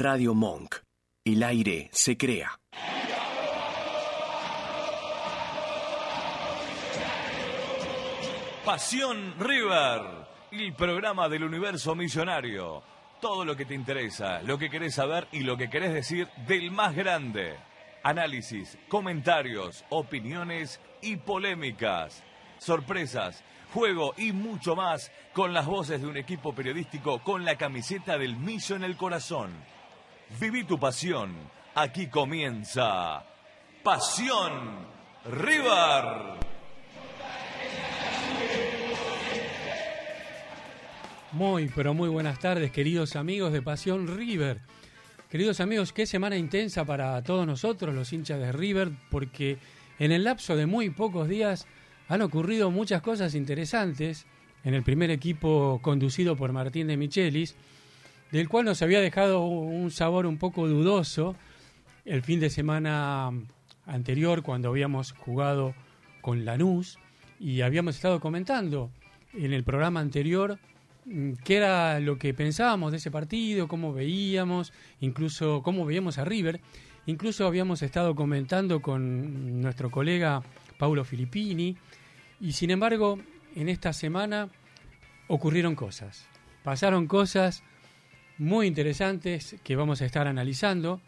Radio Monk. El aire se crea. Pasión River, el programa del universo millonario. Todo lo que te interesa, lo que querés saber y lo que querés decir del más grande. Análisis, comentarios, opiniones y polémicas. Sorpresas, juego y mucho más con las voces de un equipo periodístico con la camiseta del millo en el corazón. Viví tu pasión. Aquí comienza Pasión River. Muy, pero muy buenas tardes, queridos amigos de Pasión River. Queridos amigos, qué semana intensa para todos nosotros, los hinchas de River, porque en el lapso de muy pocos días han ocurrido muchas cosas interesantes en el primer equipo conducido por Martín de Michelis, del cual nos había dejado un sabor un poco dudoso el fin de semana anterior cuando habíamos jugado con Lanús y habíamos estado comentando en el programa anterior Mm, qué era lo que pensábamos de ese partido, cómo veíamos, incluso cómo veíamos a River. Incluso habíamos estado comentando con nuestro colega Paulo Filippini y sin embargo en esta semana ocurrieron cosas. Pasaron cosas muy interesantes que vamos a estar analizando,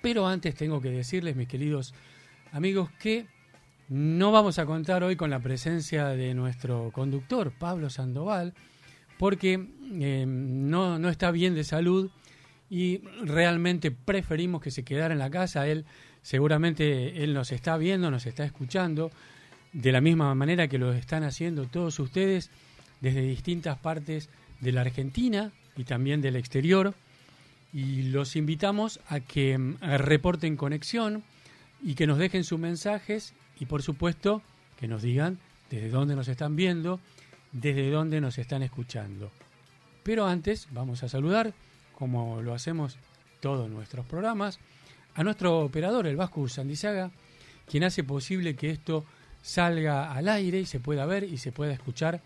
pero antes tengo que decirles, mis queridos amigos, que no vamos a contar hoy con la presencia de nuestro conductor, Pablo Sandoval, porque eh, no, no está bien de salud y realmente preferimos que se quedara en la casa. Él seguramente él nos está viendo, nos está escuchando, de la misma manera que lo están haciendo todos ustedes desde distintas partes de la Argentina y también del exterior. Y los invitamos a que mm, reporten conexión y que nos dejen sus mensajes y por supuesto que nos digan desde dónde nos están viendo desde dónde nos están escuchando. Pero antes vamos a saludar, como lo hacemos todos nuestros programas, a nuestro operador, el Vasco Sandizaga, quien hace posible que esto salga al aire y se pueda ver y se pueda escuchar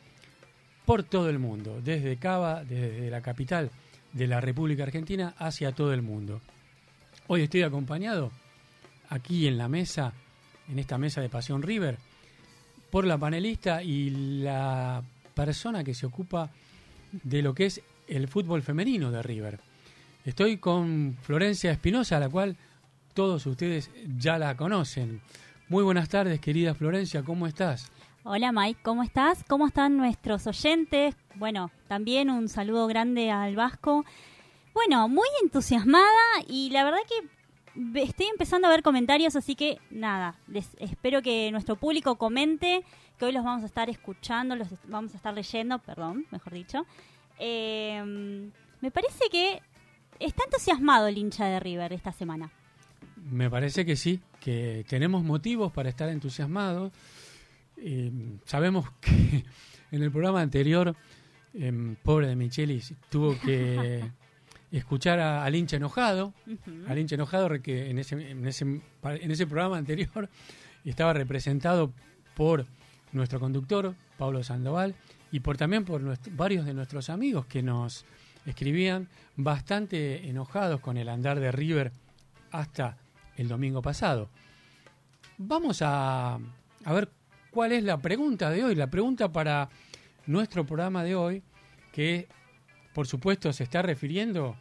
por todo el mundo, desde Cava, desde la capital de la República Argentina hacia todo el mundo. Hoy estoy acompañado aquí en la mesa, en esta mesa de Pasión River, por la panelista y la persona que se ocupa de lo que es el fútbol femenino de River. Estoy con Florencia Espinosa, a la cual todos ustedes ya la conocen. Muy buenas tardes, querida Florencia, ¿cómo estás? Hola Mike, ¿cómo estás? ¿Cómo están nuestros oyentes? Bueno, también un saludo grande al Vasco. Bueno, muy entusiasmada y la verdad que estoy empezando a ver comentarios, así que nada, les espero que nuestro público comente que hoy los vamos a estar escuchando, los vamos a estar leyendo, perdón, mejor dicho. Eh, me parece que está entusiasmado el hincha de River esta semana. Me parece que sí, que tenemos motivos para estar entusiasmados. Eh, sabemos que en el programa anterior, eh, pobre de Michelis, tuvo que escuchar al hincha enojado, al hincha enojado que en ese, en ese, en ese programa anterior estaba representado por nuestro conductor, Pablo Sandoval, y por también por varios de nuestros amigos que nos escribían bastante enojados con el andar de River hasta el domingo pasado. Vamos a, a ver cuál es la pregunta de hoy, la pregunta para nuestro programa de hoy, que por supuesto se está refiriendo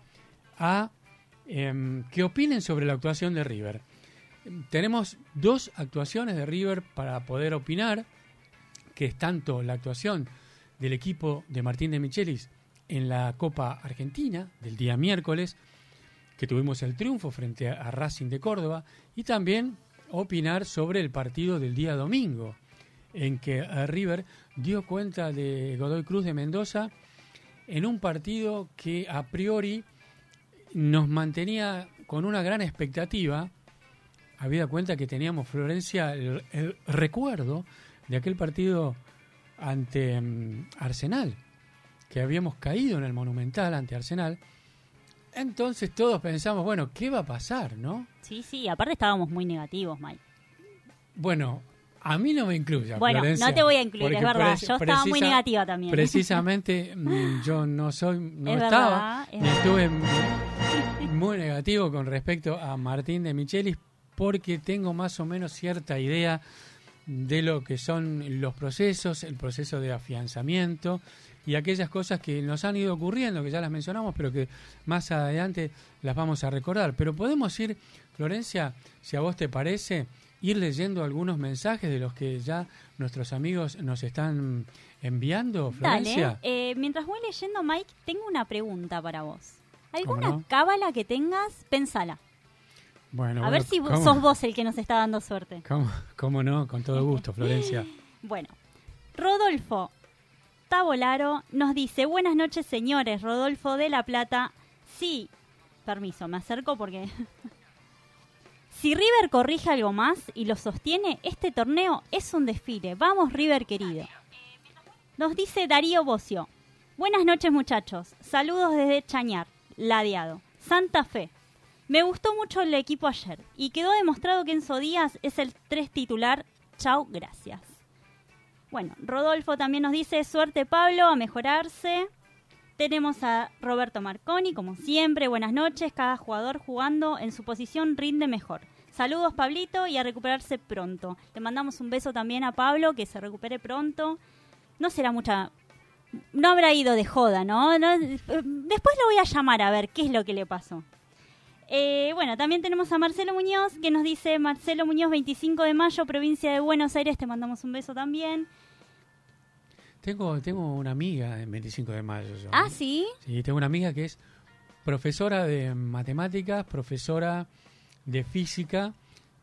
a eh, qué opinen sobre la actuación de River. Tenemos dos actuaciones de River para poder opinar que es tanto la actuación del equipo de Martín de Michelis en la Copa Argentina del día miércoles, que tuvimos el triunfo frente a Racing de Córdoba, y también opinar sobre el partido del día domingo, en que River dio cuenta de Godoy Cruz de Mendoza en un partido que a priori nos mantenía con una gran expectativa, habida cuenta que teníamos Florencia el recuerdo de aquel partido ante mm, Arsenal, que habíamos caído en el Monumental ante Arsenal. Entonces todos pensamos, bueno, ¿qué va a pasar, no? Sí, sí, aparte estábamos muy negativos, Mike. Bueno, a mí no me incluye. Bueno, no te voy a incluir, es verdad. Yo estaba muy negativa también. Precisamente mm, yo no soy, no estaba, estuve negativo con respecto a Martín de Michelis porque tengo más o menos cierta idea de lo que son los procesos, el proceso de afianzamiento y aquellas cosas que nos han ido ocurriendo, que ya las mencionamos, pero que más adelante las vamos a recordar. Pero podemos ir, Florencia, si a vos te parece, ir leyendo algunos mensajes de los que ya nuestros amigos nos están enviando, Florencia. Dale, eh, mientras voy leyendo, Mike, tengo una pregunta para vos. ¿Alguna cábala que tengas? Pensala. Bueno, a ver si sos vos el que nos está dando suerte. ¿Cómo, cómo no? Con todo gusto, Florencia. bueno, Rodolfo Tabolaro nos dice, buenas noches señores, Rodolfo de La Plata. Sí, permiso, me acerco porque... si River corrige algo más y lo sostiene, este torneo es un desfile. Vamos River querido. Nos dice Darío Bocio. Buenas noches muchachos. Saludos desde Chañar, Ladeado. Santa Fe. Me gustó mucho el equipo ayer y quedó demostrado que Enzo Díaz es el tres titular. Chau, gracias. Bueno, Rodolfo también nos dice, suerte Pablo, a mejorarse. Tenemos a Roberto Marconi, como siempre, buenas noches. Cada jugador jugando en su posición rinde mejor. Saludos Pablito y a recuperarse pronto. Le mandamos un beso también a Pablo, que se recupere pronto. No será mucha... No habrá ido de joda, ¿no? Después lo voy a llamar a ver qué es lo que le pasó. Eh, bueno, también tenemos a Marcelo Muñoz que nos dice, Marcelo Muñoz, 25 de mayo, provincia de Buenos Aires, te mandamos un beso también. Tengo, tengo una amiga en 25 de mayo. ah, sí. Sí, tengo una amiga que es profesora de matemáticas, profesora de física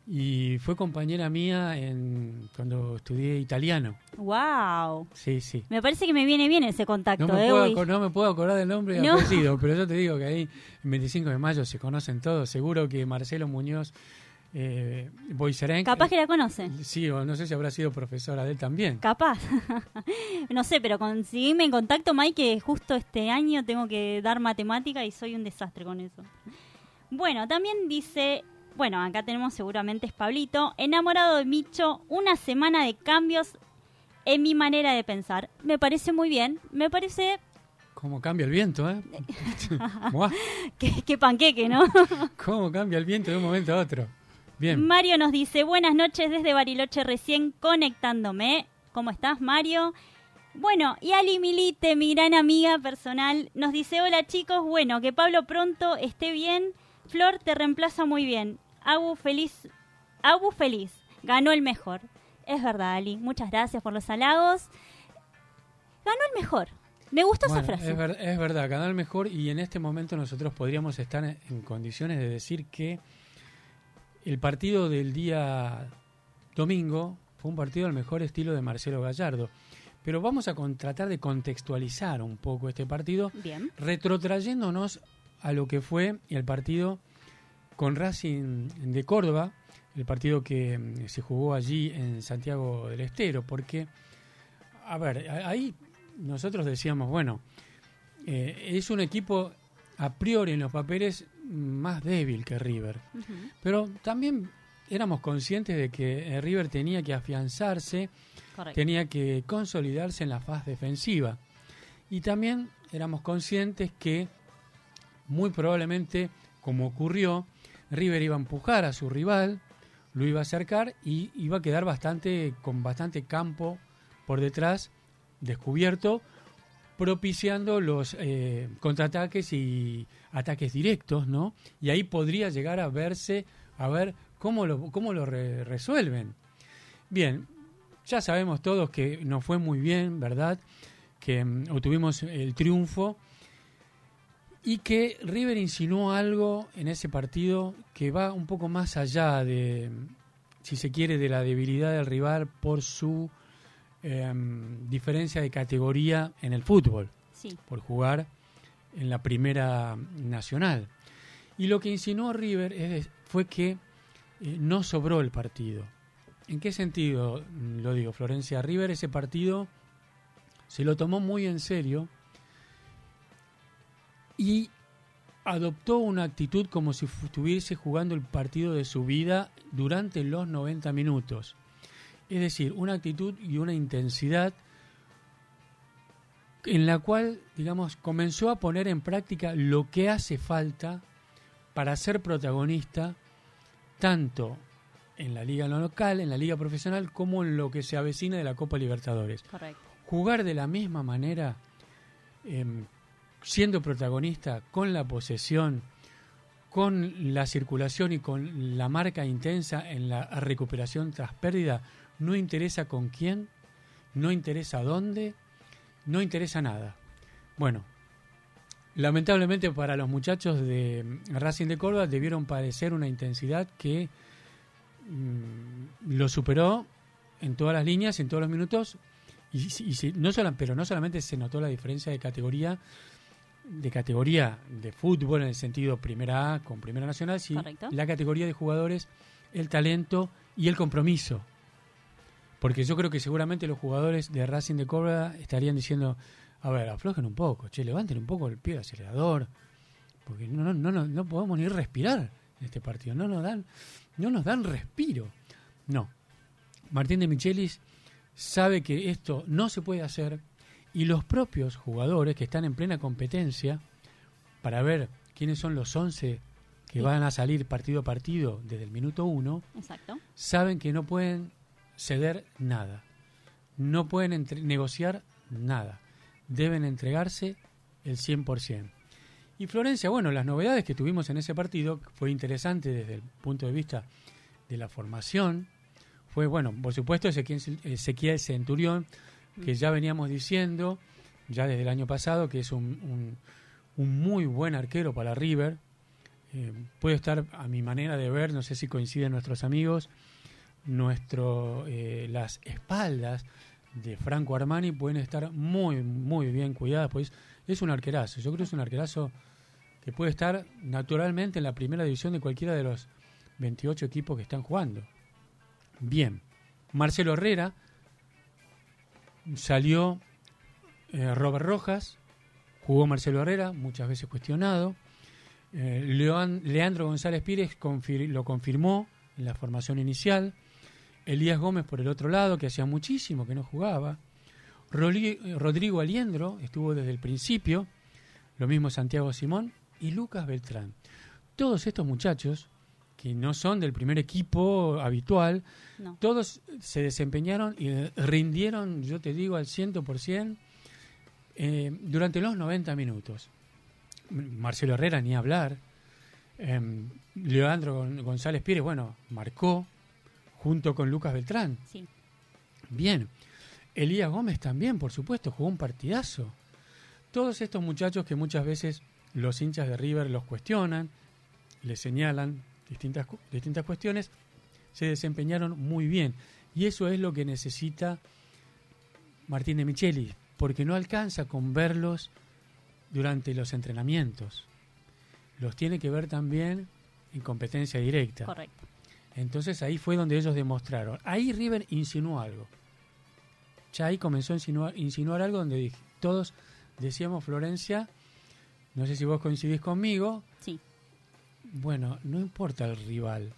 y fue compañera mía en cuando estudié italiano. Wow. Sí, sí. Me parece que me viene bien ese contacto. No me, ¿eh? puedo, no me puedo acordar del nombre y apellido, pero yo te digo que ahí, el 25 de mayo, se conocen todos. Seguro que Marcelo Muñoz eh, Capaz que la conoce. Sí, o no sé si habrá sido profesora de él también. Capaz. no sé, pero conseguime en contacto, Mike, que justo este año tengo que dar matemática y soy un desastre con eso. Bueno, también dice bueno, acá tenemos seguramente es Pablito, enamorado de Micho, una semana de cambios en mi manera de pensar. Me parece muy bien, me parece... ¿Cómo cambia el viento, eh? qué, panqueque, ¿no? ¿Cómo cambia el viento de un momento a otro? Bien. Mario nos dice, buenas noches desde Bariloche recién conectándome. ¿Cómo estás, Mario? Bueno, y Ali Milite, mi gran amiga personal, nos dice, hola chicos, bueno, que Pablo pronto esté bien. Flor te reemplaza muy bien. Abu feliz, Abu feliz, ganó el mejor. Es verdad, Ali. Muchas gracias por los halagos. Ganó el mejor. Me gustó esa frase. Es, es, verdad, ganó el mejor y en este momento nosotros podríamos estar en condiciones de decir que el partido del día domingo fue un partido al mejor estilo de Marcelo Gallardo. Pero vamos a tratar de contextualizar un poco este partido, Bien. retrotrayéndonos a lo que fue el partido con Racing de Córdoba, el partido que mm, se jugó allí en Santiago del Estero, porque, a ver, ahí nosotros decíamos, bueno, eh, es un equipo a priori en los papeles más débil que River, pero también éramos conscientes de que eh, River tenía que afianzarse, tenía que consolidarse en la faz defensiva. Y también éramos conscientes que muy probablemente, como ocurrió, River iba a empujar a su rival, lo iba a acercar y iba a quedar bastante con bastante campo por detrás descubierto, propiciando los eh, contraataques y ataques directos, ¿no? Y ahí podría llegar a verse, a ver cómo lo, cómo lo resuelven. Bien, ya sabemos todos que nos fue muy bien, ¿verdad? Que mm, obtuvimos el triunfo y que River insinuó algo en ese partido que va un poco más allá de, si se quiere, de la debilidad del rival por su em, diferencia de categoría en el fútbol, por jugar en la primera nacional. Y lo que insinuó River fue que eh, no sobró el partido. ¿En qué sentido lo digo, Florencia? River ese partido se lo tomó muy en serio y adoptó una actitud como si estuviese jugando el partido de su vida durante los 90 minutos. Es decir, una actitud y una intensidad en la cual, digamos, comenzó a poner en práctica lo que hace falta para ser protagonista tanto en la liga local, en la liga profesional, como en lo que se avecina de la Copa Libertadores. Correcto. Jugar de la misma manera, em, siendo protagonista, con la posesión, con la circulación y con la marca intensa en la recuperación tras pérdida, no interesa con quién, no interesa dónde, no interesa nada. Bueno, lamentablemente para los muchachos de Racing de Córdoba debieron padecer una intensidad que mm, lo superó en todas las líneas, en todos los minutos, y, y no solo, pero no solamente se notó la diferencia de categoría, de categoría de fútbol en el sentido primera A con primera nacional, sino la categoría de jugadores, el talento y el compromiso. Porque yo creo que seguramente los jugadores de Racing de Córdoba estarían diciendo, a ver, aflojen un poco, che, levanten un poco el pie acelerador, porque no, no, no, no podemos ni respirar en este partido, no nos dan, no nos dan respiro. No. Martín de Michelis sabe que esto no se puede hacer y los propios jugadores que están en plena competencia para ver quiénes son los 11 que van a salir partido a partido desde el minuto uno, saben que no pueden ceder nada, no pueden negociar nada, deben entregarse el 100%. Y Florencia, bueno, las novedades que tuvimos en ese partido fue interesante desde el punto de vista de la formación. Fue, bueno, por supuesto, Ezequiel, Centurión, que ya veníamos diciendo, ya desde el año pasado, que es un, un, muy buen arquero para River. Eh, puede estar, a mi manera de ver, no sé si coinciden nuestros amigos, nuestro, eh, las espaldas de Franco Armani pueden estar muy, muy bien cuidadas, pues es un arquerazo. Yo creo que es un arquerazo que puede estar naturalmente en la primera división de cualquiera de los 28 equipos que están jugando. Bien, Marcelo Herrera salió eh, Robert Rojas, jugó Marcelo Herrera, muchas veces cuestionado. Eh, Leandro González Pires lo confirmó en la formación inicial. Elías Gómez por el otro lado, que hacía muchísimo que no jugaba. Rodrigo Aliendro estuvo desde el principio, lo mismo Santiago Simón y Lucas Beltrán. Todos estos muchachos, que no son del primer equipo habitual, todos se desempeñaron y rindieron, yo te digo, al 100% eh, durante los 90 minutos. Marcelo Herrera, ni hablar. Eh, Leandro González Pires, bueno, marcó junto con Lucas Beltrán. Sí. Bien. Elías Gómez también, por supuesto, jugó un partidazo. Todos estos muchachos que muchas veces los hinchas de River los cuestionan, les señalan distintas, distintas cuestiones, se desempeñaron muy bien. Y eso es lo que necesita Martín de Micheli, porque no alcanza con verlos durante los entrenamientos. Los tiene que ver también en competencia directa. Correcto. Entonces ahí fue donde ellos demostraron. Ahí River insinuó algo. Ya ahí comenzó a insinuar, insinuar algo donde todos decíamos, Florencia, no sé si vos coincidís conmigo. Sí. Bueno, no importa el rival,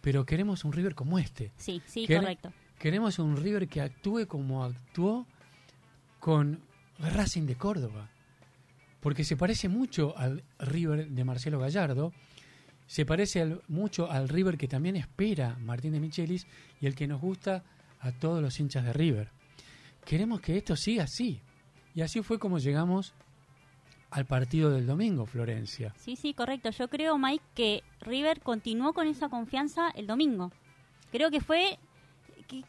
pero queremos un River como este. Sí, sí, correcto. Queremos un River que actúe como actuó con Racing de Córdoba. Porque se parece mucho al River de Marcelo Gallardo se parece mucho al River que también espera Martín de Michelis y el que nos gusta a todos los hinchas de River. Queremos que esto siga así. Y así fue como llegamos al partido del domingo, Florencia. Sí, sí, correcto. Yo creo, Mike, que River continuó con esa confianza el domingo. Creo que fue,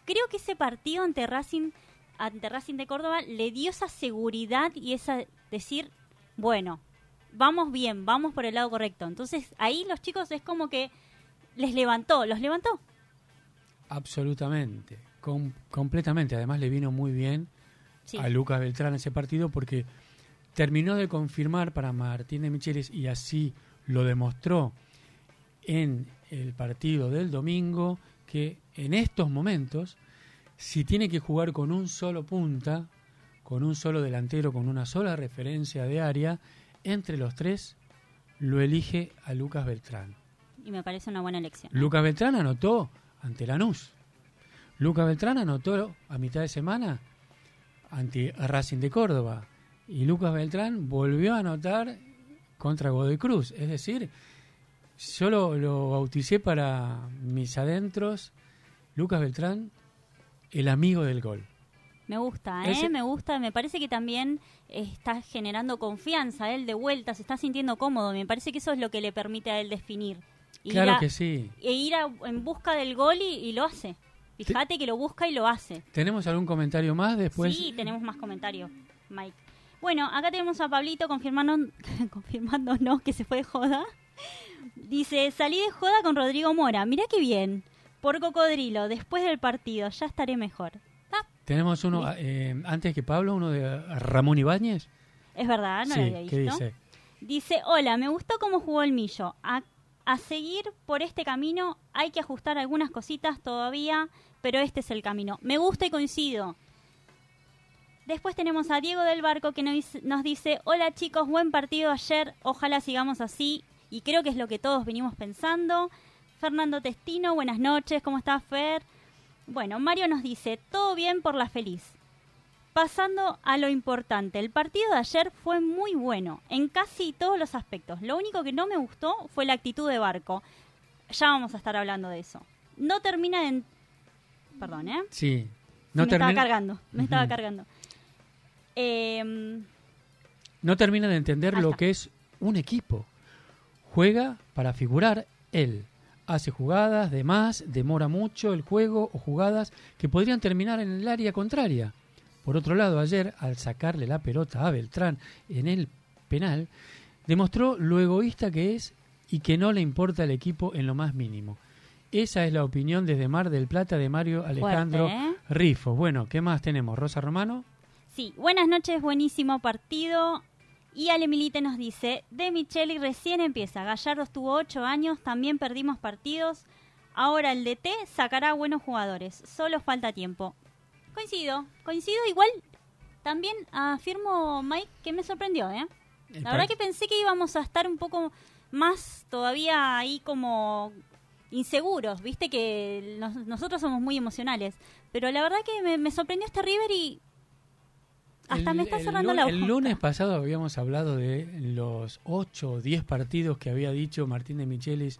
creo que ese partido ante Racing, ante Racing de Córdoba le dio esa seguridad y esa decir, bueno, vamos bien, vamos por el lado correcto. Entonces ahí los chicos es como que les levantó, los levantó. Absolutamente, completamente. Además le vino muy bien a Lucas Beltrán ese partido porque terminó de confirmar para Martín de Micheles y así lo demostró en el partido del domingo que en estos momentos si tiene que jugar con un solo punta, con un solo delantero, con una sola referencia de área, entre los tres lo elige a Lucas Beltrán. Y me parece una buena elección. Lucas Beltrán anotó ante Lanús. Lucas Beltrán anotó a mitad de semana ante Racing de Córdoba. Y Lucas Beltrán volvió a anotar contra Godoy Cruz. Es decir, Yo lo, lo bauticé para mis adentros, Lucas Beltrán, el amigo del gol. Me gusta, ¿eh? Ese- Me gusta. Me parece que también está generando confianza él de vuelta, se está sintiendo cómodo. Me parece que eso es lo que le permite a él definir. Ir Claro a- que sí. E ir a- en busca del gol y, y lo hace. Fíjate que lo busca y lo hace. ¿Tenemos algún comentario más después? Sí, tenemos más comentarios, Mike. Bueno, acá tenemos a Pablito confirmando, confirmándonos que se fue de joda. Dice, salí de joda con Rodrigo Mora. Mirá qué bien. Por cocodrilo, después del partido, ya estaré mejor. Tenemos uno, eh, antes que Pablo, uno de Ramón Ibáñez. es verdad, no sí, lo había visto. ¿qué dice? Dice, hola, me gustó cómo jugó el Millo. A, a seguir por este camino hay que ajustar algunas cositas todavía, pero este es el camino. Me gusta y coincido. Después tenemos a Diego del Barco que nos dice, nos dice, hola chicos, buen partido ayer, ojalá sigamos así. Y creo que es lo que todos venimos pensando. Fernando Testino, buenas noches, ¿cómo estás Fer? Bueno, Mario nos dice, todo bien por la feliz. Pasando a lo importante, el partido de ayer fue muy bueno en casi todos los aspectos. Lo único que no me gustó fue la actitud de Barco. Ya vamos a estar hablando de eso. No termina de... en- Perdón, ¿eh? Sí. me No, estaba termina, cargando, me estaba cargando. Em, no termina de entender lo que es un equipo. Juega para figurar él. Hace jugadas de más, demora mucho el juego o jugadas que podrían terminar en el área contraria. Por otro lado, ayer, al sacarle la pelota a Beltrán en el penal, demostró lo egoísta que es y que no le importa el equipo en lo más mínimo. Esa es la opinión desde Mar del Plata de Mario Alejandro Fuerte, ¿eh? Rifo. Bueno, ¿qué más tenemos? Rosa Romano. sí, buenas noches, buenísimo partido. Y Ale Milite nos dice, De Micheli recién empieza. Gallardo estuvo ocho años, también perdimos partidos. Ahora el DT sacará buenos jugadores. Solo falta tiempo. Coincido, coincido. Igual también afirmo, Mike, que me sorprendió, ¿eh? La verdad que pensé que íbamos a estar un poco más todavía ahí como inseguros, viste que nos- nosotros somos muy emocionales, pero la verdad que me sorprendió este River y hasta El- me está el cerrando la El boca. lunes pasado habíamos hablado de los 8 o 10 partidos que había dicho Martín de Michelis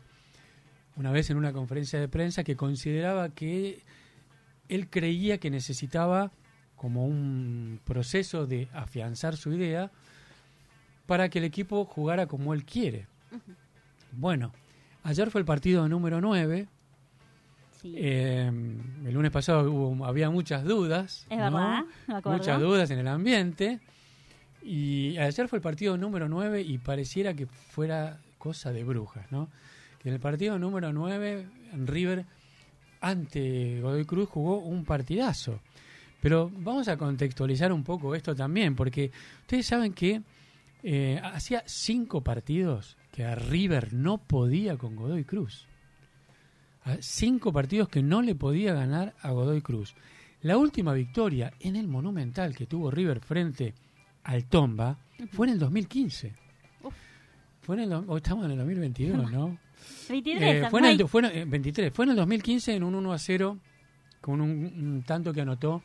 una vez en una conferencia de prensa que consideraba que él creía que necesitaba como un proceso de afianzar su idea para que el equipo jugara como él quiere. Bueno, ayer fue el partido número 9. Sí, Eh, el lunes pasado hubo, había muchas dudas. es ¿no? verdad, me acuerdo. muchas dudas en el ambiente. Y ayer fue el partido número 9 y pareciera que fuera cosa de brujas, ¿no? Que en el partido número 9, en River, ante Godoy Cruz, jugó un partidazo. Pero vamos a contextualizar un poco esto también, porque ustedes saben que eh, hacía cinco partidos que a River no podía con Godoy Cruz. A Cinco partidos que no le podía ganar a Godoy Cruz. La última victoria en el Monumental que tuvo River frente al Tomba fue en el 2015. Uf. Fue en el, oh, estamos en el 2022, ¿no? 23, Eh, fue en el, fue en- eh, 23. Fue en el 2015 en un 1 a 0 con un, un tanto que anotó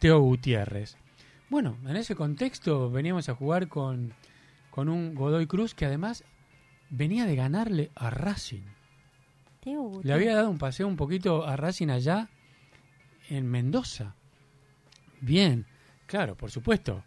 Teo Gutiérrez. Bueno, en ese contexto veníamos a jugar con, con un Godoy Cruz que además venía de ganarle a Racing. Le había dado un paseo un poquito a Racing allá en Mendoza. Bien, claro, por supuesto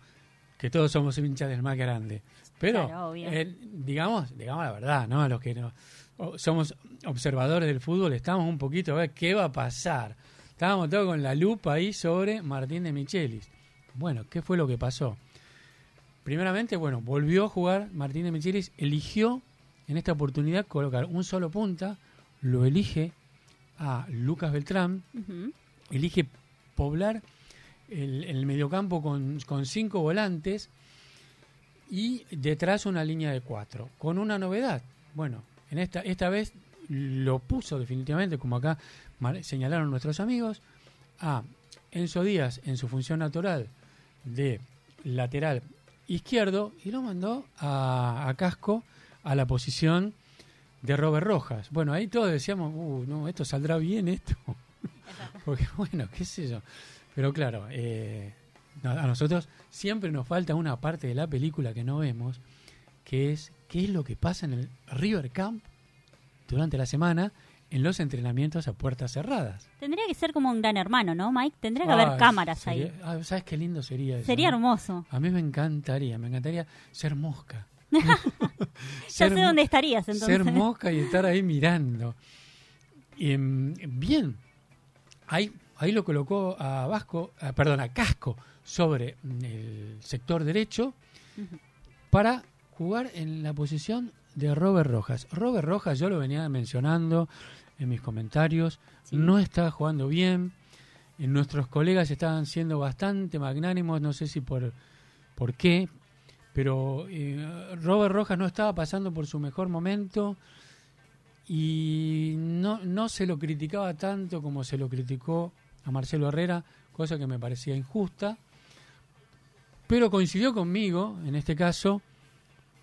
que todos somos hinchas del más grande. Pero, Claro, eh, digamos, digamos la verdad, ¿no? Los que no o- somos observadores del fútbol, estamos un poquito a ver qué va a pasar. Estábamos todos con la lupa ahí sobre Martín de Michelis. Bueno, ¿qué fue lo que pasó? Primeramente, bueno, volvió a jugar Martín de Michelis, eligió en esta oportunidad colocar un solo punta, lo elige a Lucas Beltrán, elige poblar el, el mediocampo con, con cinco volantes y detrás una línea de cuatro, con una novedad. Bueno, en esta, esta vez lo puso definitivamente, como acá señalaron nuestros amigos, a Enzo Díaz en su función natural de lateral izquierdo y lo mandó a, a Casco a la posición de Robert Rojas. Bueno, ahí todos decíamos, uh, no, esto saldrá bien esto. Porque bueno, qué sé yo. Pero claro, eh, a nosotros siempre nos falta una parte de la película que no vemos, que es qué es lo que pasa en el River Camp durante la semana en los entrenamientos a puertas cerradas. Tendría que ser como un gran hermano, ¿no, Mike? Tendría que haber cámaras sería- ahí. ah, ¿Sabes qué lindo sería eso? Sería no? hermoso. A mí me encantaría, me encantaría ser mosca. Ya Ser sé dónde estarías entonces. Ser mosca y estar ahí mirando. Em, bien, ahí, ahí lo colocó a Vasco, ah, perdón, a Casco sobre mm, el sector derecho para jugar en la posición de Robert Rojas. Robert Rojas, yo lo venía mencionando en mis comentarios, Sí. no está jugando bien. Eh, Nuestros colegas estaban siendo bastante magnánimos, no sé si por, por qué, pero eh, Robert Rojas no estaba pasando por su mejor momento y no, no se lo criticaba tanto como se lo criticó a Marcelo Herrera, cosa que me parecía injusta, pero coincidió conmigo, en este caso,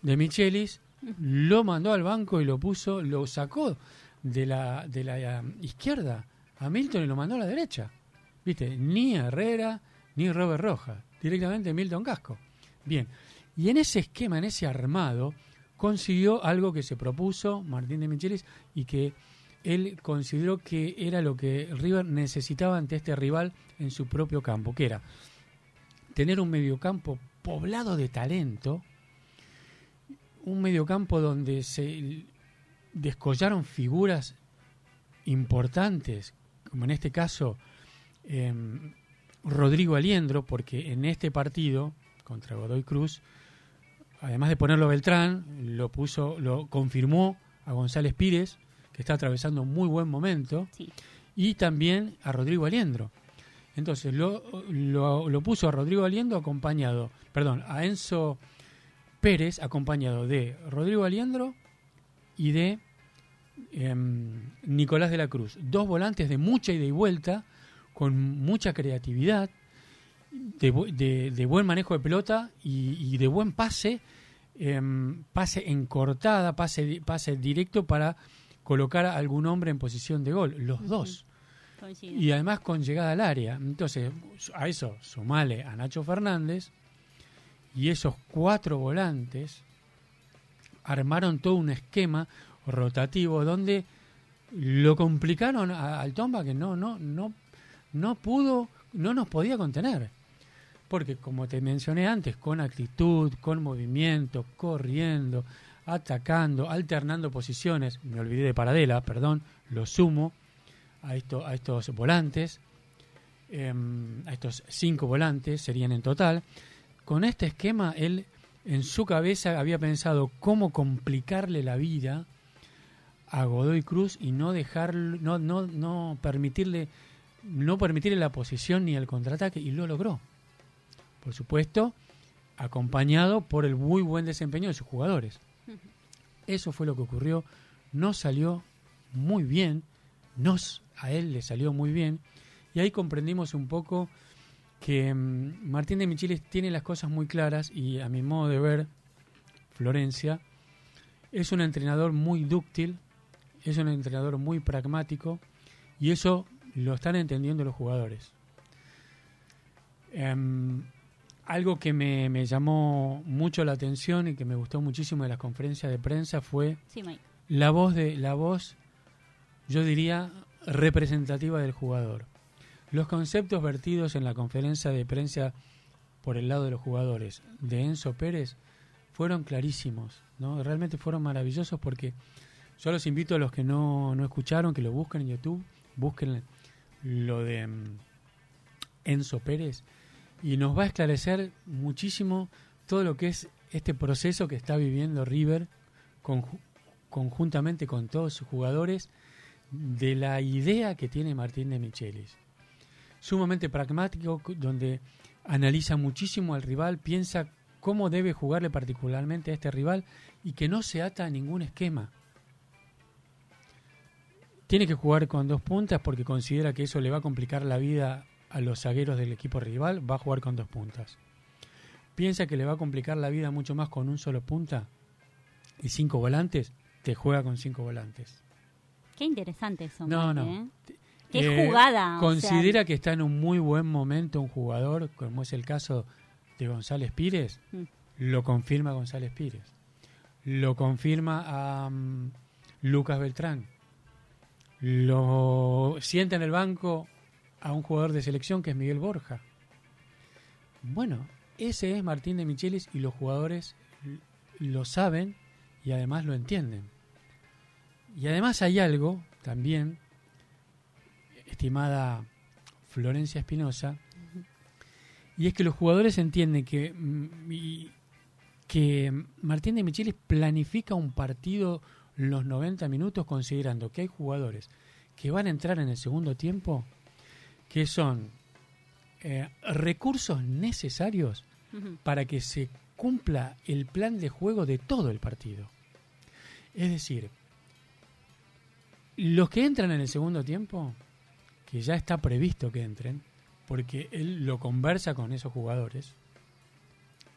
de Michelis, lo mandó al banco y lo puso, lo sacó de la, de la eh, izquierda a Milton y lo mandó a la derecha. ¿Viste? Ni Herrera ni Robert Rojas, directamente Milton Casco. Bien, y en ese esquema, en ese armado, consiguió algo que se propuso Martín de Michelis y que él consideró que era lo que River necesitaba ante este rival en su propio campo, que era tener un mediocampo poblado de talento, un mediocampo donde se descollaron figuras importantes, como en este caso em, Rodrigo Aliendro, porque en este partido contra Godoy Cruz, además de ponerlo Beltrán, lo puso, lo confirmó a González Pires, que está atravesando un muy buen momento, Sí. y también a Rodrigo Aliendro. Entonces lo, lo, lo puso a Rodrigo Aliendro acompañado, perdón, a Enzo Pérez acompañado de Rodrigo Aliendro y de em, Nicolás de la Cruz. Dos volantes de mucha ida y vuelta, con mucha creatividad, de, de- de buen manejo de pelota y, y de buen pase, em, pase en cortada, pase, pase directo para colocar a algún hombre en posición de gol, los dos. Y además con llegada al área. Entonces, a eso sumale a Nacho Fernández y esos cuatro volantes armaron todo un esquema rotativo donde lo complicaron a- al Tomba que no, no, no, no pudo, no nos podía contener. Porque como te mencioné antes, con actitud, con movimiento, corriendo, atacando, alternando posiciones, me olvidé de Paradela, perdón, lo sumo a, esto, a estos volantes, em, a estos cinco volantes serían en total. Con este esquema, él en su cabeza había pensado cómo complicarle la vida a Godoy Cruz y no dejar, no, no, no permitirle, no permitirle la posición ni el contraataque, y lo logró. Por supuesto, acompañado por el muy buen desempeño de sus jugadores. Eso fue lo que ocurrió. No salió muy bien, nos a él le salió muy bien, y ahí comprendimos un poco que mm, Martín de Michelis tiene las cosas muy claras y a mi modo de ver, Florencia es un entrenador muy dúctil, es un entrenador muy pragmático y eso lo están entendiendo los jugadores. Em, algo que me, me llamó mucho la atención y que me gustó muchísimo de las conferencias de prensa fue Sí, la voz de la voz yo diría representativa del jugador. Los conceptos vertidos en la conferencia de prensa por el lado de los jugadores de Enzo Pérez fueron clarísimos no realmente fueron maravillosos porque yo los invito a los que no, no escucharon que lo busquen en YouTube busquen lo de mm, Enzo Pérez y nos va a esclarecer muchísimo todo lo que es este proceso que está viviendo River conju- conjuntamente con todos sus jugadores de la idea que tiene Martín de Michelis. Sumamente pragmático, donde analiza muchísimo al rival, piensa cómo debe jugarle particularmente a este rival y que no se ata a ningún esquema. Tiene que jugar con dos puntas porque considera que eso le va a complicar la vida a los zagueros del equipo rival, va a jugar con dos puntas. Piensa que le va a complicar la vida mucho más con un solo punta y cinco volantes, te juega con cinco volantes. Qué interesante eso. No, no. ¿eh? Qué Eh, jugada. o Considera sea, que está en un muy buen momento un jugador, como es el caso de González Pires, Mm. lo confirma González Pires. Lo confirma a, mm, Lucas Beltrán. Lo sienta en el banco a un jugador de selección que es Miguel Borja. Bueno, ese es Martín de Michelis y los jugadores lo saben y además lo entienden. Y además hay algo también, estimada Florencia Espinosa, y es que los jugadores entienden que, mm, que Martín de Michelis planifica un partido los 90 minutos considerando que hay jugadores que van a entrar en el segundo tiempo que son eh, recursos necesarios para que se cumpla el plan de juego de todo el partido. Es decir, los que entran en el segundo tiempo, que ya está previsto que entren, porque él lo conversa con esos jugadores,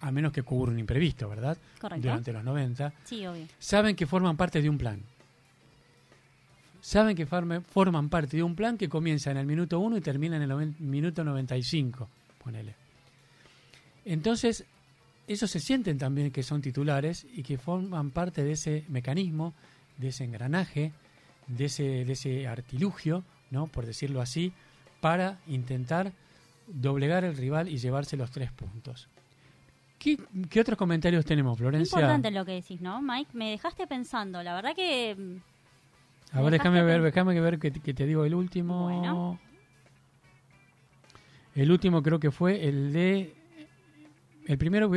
a menos que ocurra un imprevisto, ¿verdad? Correcto. Durante los 90. Sí, obvio. Saben que forman parte de un plan. Saben que forman parte de un plan que comienza en el minuto 1 y termina en el minuto 95, ponele. Entonces, ellos se sienten también que son titulares y que forman parte de ese mecanismo, de ese engranaje, de ese, de ese artilugio, ¿no? por decirlo así, para intentar doblegar al rival y llevarse los tres puntos. ¿Qué, otros comentarios tenemos, Florencia? Importante lo que decís, ¿no, Mike? Me dejaste pensando. La verdad que... A ver, déjame ver, déjame ver que, te digo el último. Bueno. El último creo que fue el de... El primero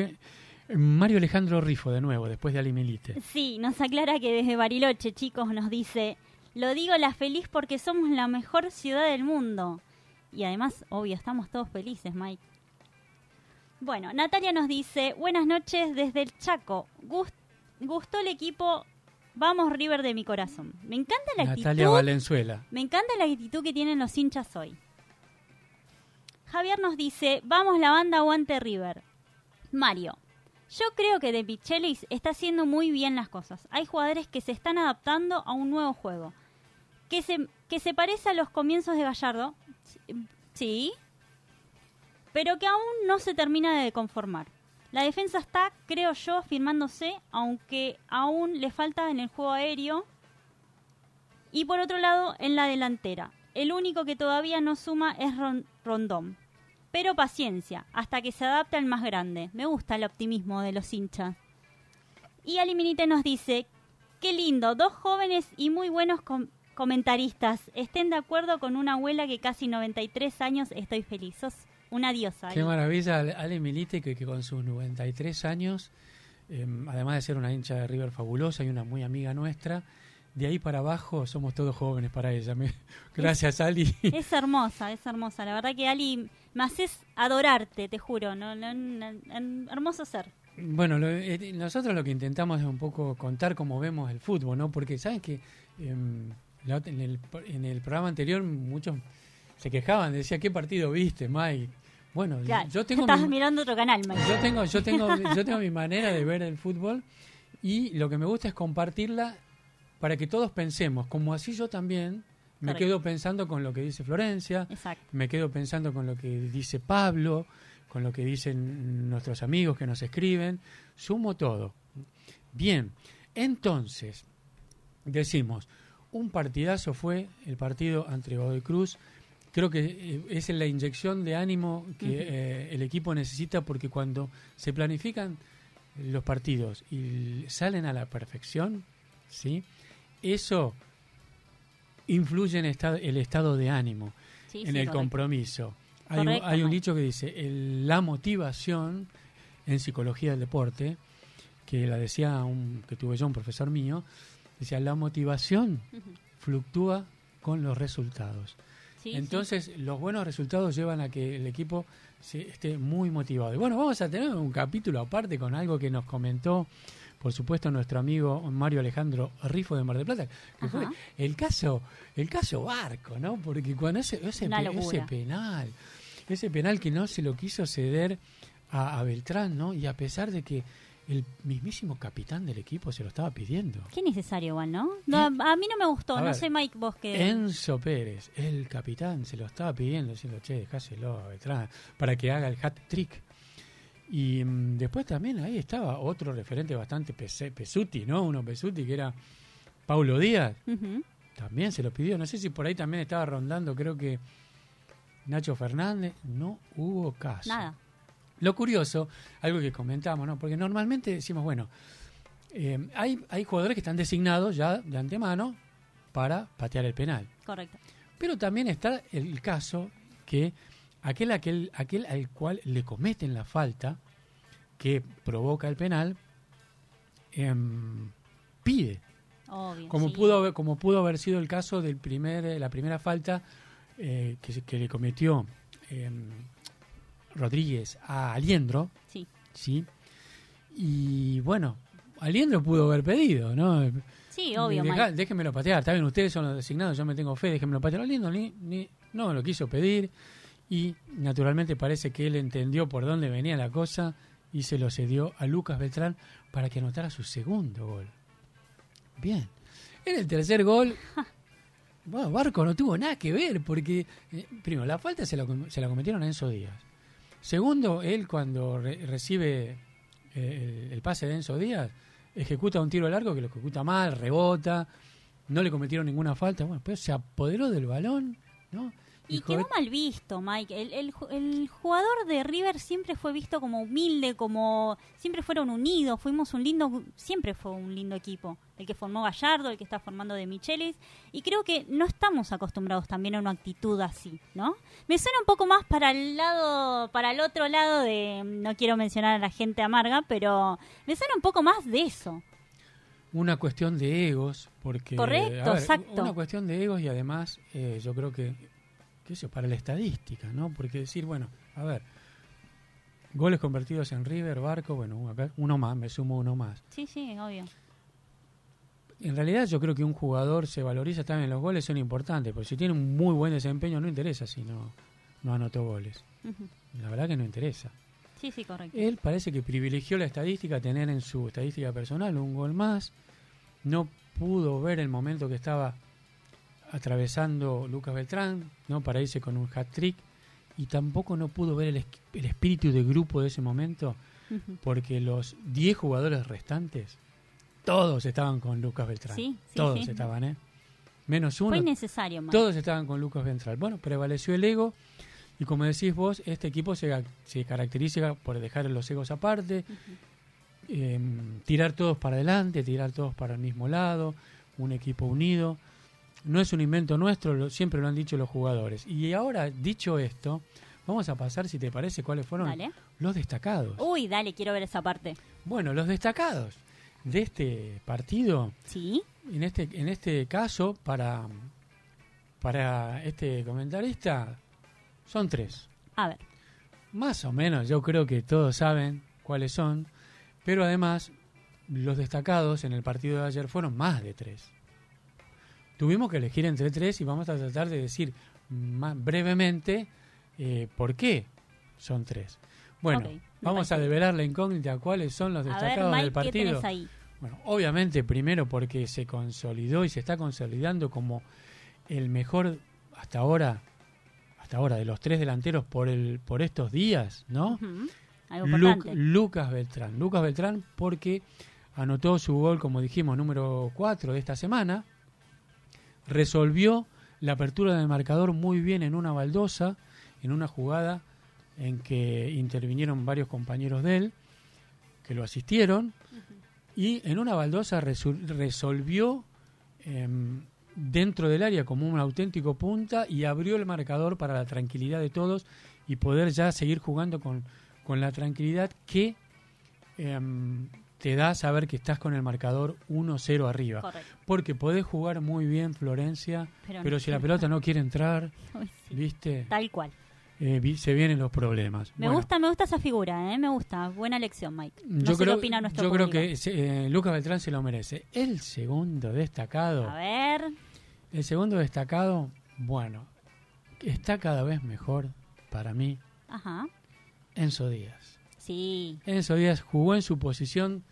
Mario Alejandro Rifo, de nuevo, después de Alimelite. Sí, nos aclara que desde Bariloche, chicos, nos dice... Lo digo la feliz porque somos la mejor ciudad del mundo. Y además, obvio, estamos todos felices, Mike. Bueno, Natalia nos dice, buenas noches desde el Chaco. gustó el equipo, vamos River de mi corazón. Me encanta la Natalia Valenzuela. Me encanta la actitud que tienen los hinchas hoy. Javier nos dice, vamos la banda aguante River. Mario, yo creo que De Pichelis está haciendo muy bien las cosas. Hay jugadores que se están adaptando a un nuevo juego. Que se, que se parece a los comienzos de Gallardo. Sí, pero que aún no se termina de conformar. La defensa está, creo yo, afirmándose, aunque aún le falta en el juego aéreo. Y por otro lado, en la delantera. El único que todavía no suma es Rondón. Pero paciencia, hasta que se adapte al más grande. Me gusta el optimismo de los hinchas. Y Aliminite nos dice, qué lindo, dos jóvenes y muy buenos comentaristas. Estén de acuerdo con una abuela que casi 93 años estoy feliz una diosa. Qué maravilla, Ale Milite, que, con sus 93 años, em, además de ser una hincha de River fabulosa y una muy amiga nuestra, de ahí para abajo somos todos jóvenes para ella. gracias, Ali. Es hermosa, es hermosa. La verdad que Ali, me haces adorarte, te juro. ¿no? hermoso ser. Bueno, eh, nosotros lo que intentamos es un poco contar cómo vemos el fútbol, ¿no? Porque, ¿sabes que em, en, el, en el programa anterior muchos se quejaban, decía, ¿qué partido viste, Mike? Bueno, yo tengo estás mirando otro canal, Yo tengo, yo tengo, yo tengo mi manera de ver el fútbol y lo que me gusta es compartirla para que todos pensemos, como así yo también me quedo pensando con lo que dice Florencia, me quedo pensando con lo que dice Pablo, con lo que dicen nuestros amigos que nos escriben, sumo todo. Bien, entonces, decimos, un partidazo fue el partido entre Godoy Cruz creo que eh, es la inyección de ánimo que eh, el equipo necesita porque cuando se planifican los partidos y salen a la perfección, ¿sí? Eso influye en el estado de ánimo, en el compromiso. Hay, un, dicho que dice, la motivación en psicología del deporte, que la decía un, que tuve yo, un profesor mío, decía, la motivación fluctúa con los resultados. Entonces, los buenos resultados llevan a que el equipo se, esté muy motivado. Y bueno, vamos a tener un capítulo aparte con algo que nos comentó, por supuesto, nuestro amigo Mario Alejandro Rifo de Mar del Plata, que fue el caso, el caso Barco, ¿no? Porque cuando ese, ese, penal, ese penal que no se lo quiso ceder a, a Beltrán, ¿no? Y a pesar de que el mismísimo capitán del equipo se lo estaba pidiendo. Qué necesario igual, ¿no? a mí no me gustó, no sé Mike vos que... Enzo Pérez, el capitán, se lo estaba pidiendo, diciendo, che, dejáselo detrás, para que haga el hat trick. Y mm, después también ahí estaba otro referente bastante pesuti, ¿no? Uno pesuti que era Paulo Díaz también se lo pidió. No sé si por ahí también estaba rondando, creo que Nacho Fernández. No hubo caso. Nada. Lo curioso, algo que comentamos, ¿no? Porque normalmente decimos, bueno, eh, hay, hay jugadores que están designados ya de antemano para patear el penal. Correcto. Pero también está el caso que aquel, aquel, aquel al cual le cometen la falta que provoca el penal em, pide. Obvio. Como sí. pudo haber, como pudo haber sido el caso del primer, la primera falta eh, que, que le cometió em, Rodríguez a Aliendro, Sí. sí. Y bueno, Aliendro pudo haber pedido, ¿no? Sí, obvio, Deja- déjenmelo patear, está bien, ustedes son los designados, yo me tengo fe, déjenmelo patear. Aliendro ni, ni, no me lo quiso pedir y naturalmente parece que él entendió por dónde venía la cosa y se lo cedió a Lucas Beltrán para que anotara su segundo gol. Bien. En el tercer gol, bueno, Barco no tuvo nada que ver porque, eh, primero, la falta se la, se la cometieron a Enzo Díaz. Segundo, él cuando re- recibe eh, el, el pase de Enzo Díaz, ejecuta un tiro largo que lo ejecuta mal, rebota, no le cometieron ninguna falta. Bueno, pues se apoderó del balón, ¿no? Y quedó mal visto, Mike. El, el, ju- el jugador de River siempre fue visto como humilde, como siempre fueron unidos. Fuimos un lindo, siempre fue un lindo equipo. El que formó Gallardo, el que está formando de Michelis. Y creo que no estamos acostumbrados también a una actitud así, ¿no? Me suena un poco más para el lado, para el otro lado de, no quiero mencionar a la gente amarga, pero me suena un poco más de eso. una cuestión de egos, porque... Correcto, ver, exacto. Una cuestión de egos y además eh, yo creo que, que eso, para la estadística, ¿no? Porque decir, bueno, a ver, goles convertidos en River, Barco, bueno, acá uno más, me sumo uno más. Sí, sí, obvio. En realidad yo creo que un jugador se valoriza también, los goles son importantes, porque si tiene un muy buen desempeño no interesa si no, no anotó goles. La verdad que no interesa. Sí, sí, correcto. Él parece que privilegió la estadística, tener en su estadística personal un gol más. No pudo ver el momento que estaba atravesando Lucas Beltrán, ¿no? Para irse con un hat-trick. Y tampoco no pudo ver el, el espíritu de grupo de ese momento, porque los 10 jugadores restantes, todos estaban con Lucas Beltrán. Sí, sí, todos sí. estaban, ¿eh? Menos uno. Fue innecesario, Mike. Todos estaban con Lucas Ventral. Bueno, prevaleció el ego y como decís vos, este equipo se, se caracteriza por dejar los egos aparte, eh, tirar todos para adelante, tirar todos para el mismo lado, un equipo unido. No es un invento nuestro, lo- siempre lo han dicho los jugadores. Y ahora, dicho esto, vamos a pasar, si te parece, cuáles fueron Dale. los destacados. Uy, dale, quiero ver esa parte. Bueno, los destacados de este partido Sí. en este en este caso para para este comentarista son tres A ver. más o menos yo creo que todos saben cuáles son pero además los destacados en el partido de ayer fueron más de tres tuvimos que elegir entre tres y vamos a tratar de decir más brevemente eh, por qué son tres bueno vamos a develar la incógnita cuáles son los ver, destacados Mike, del ¿qué partido ahí? bueno, obviamente primero porque se consolidó y se está consolidando como el mejor hasta ahora, hasta ahora de los tres delanteros por el por estos días, ¿no? Algo. Lucas Beltrán, Lucas Beltrán porque anotó su gol, como dijimos, número 4 de esta semana, resolvió la apertura del marcador muy bien en una baldosa, en una jugada en que intervinieron varios compañeros de él, que lo asistieron, y en una baldosa resolvió em, dentro del área como un auténtico punta y abrió el marcador para la tranquilidad de todos y poder ya seguir jugando con, con la tranquilidad que em, te da saber que estás con el marcador 1-0 arriba. Correcto. Porque podés jugar muy bien Florencia, Pero pero, no. si la pelota no quiere entrar, Uy, sí. ¿viste? Tal cual. Eh, vi- se vienen los problemas. Me Bueno, gusta, me gusta esa figura, ¿eh? Me gusta. Buena lección, Mike. No yo sé creo, qué opina nuestro yo creo que eh, Lucas Beltrán se lo merece. El segundo destacado, A ver. el segundo destacado, bueno, está cada vez mejor para mí Ajá. Enzo Díaz. Sí. Enzo Díaz jugó en su posición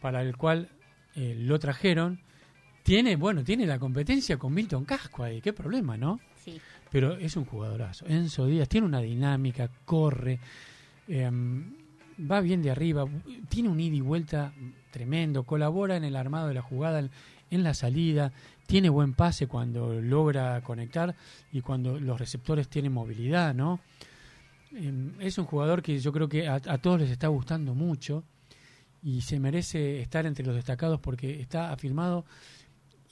para el cual eh, lo trajeron. Tiene, bueno, tiene la competencia con Milton Casco ahí, qué problema, ¿no? Sí. pero es un jugadorazo. Enzo Díaz tiene una dinámica, corre, em, va bien de arriba, tiene un ida y vuelta tremendo, colabora en el armado de la jugada, en, en la salida, tiene buen pase cuando logra conectar y cuando los receptores tienen movilidad, ¿no? Em, es un jugador que yo creo que a, a todos les está gustando mucho y se merece estar entre los destacados porque está afirmado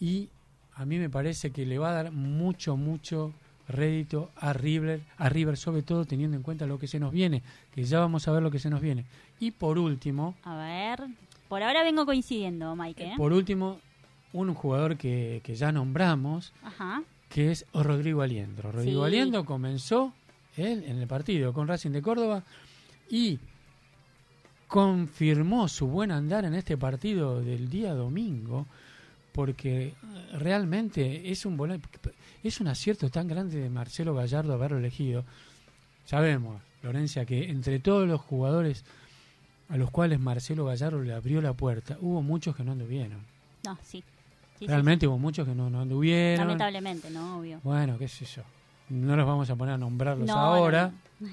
y a mí me parece que le va a dar mucho, mucho rédito a River, a River sobre todo teniendo en cuenta lo que se nos viene, que ya vamos a ver lo que se nos viene. Y por último, A ver, por ahora vengo coincidiendo, Mike. ¿eh? por último, un jugador que, que ya nombramos, Ajá. que es Rodrigo Aliendro. Rodrigo Sí. Aliendro comenzó él en el partido con Racing de Córdoba y confirmó su buen andar en este partido del día domingo porque realmente es un es un acierto tan grande de Marcelo Gallardo haberlo elegido. Sabemos, Florencia, que entre todos los jugadores a los cuales Marcelo Gallardo le abrió la puerta, hubo muchos que no anduvieron. No, sí. Sí, sí, Realmente hubo muchos que no, no anduvieron. Lamentablemente, no, obvio. Bueno, qué sé yo. No los vamos a poner a nombrarlos No, ahora. no,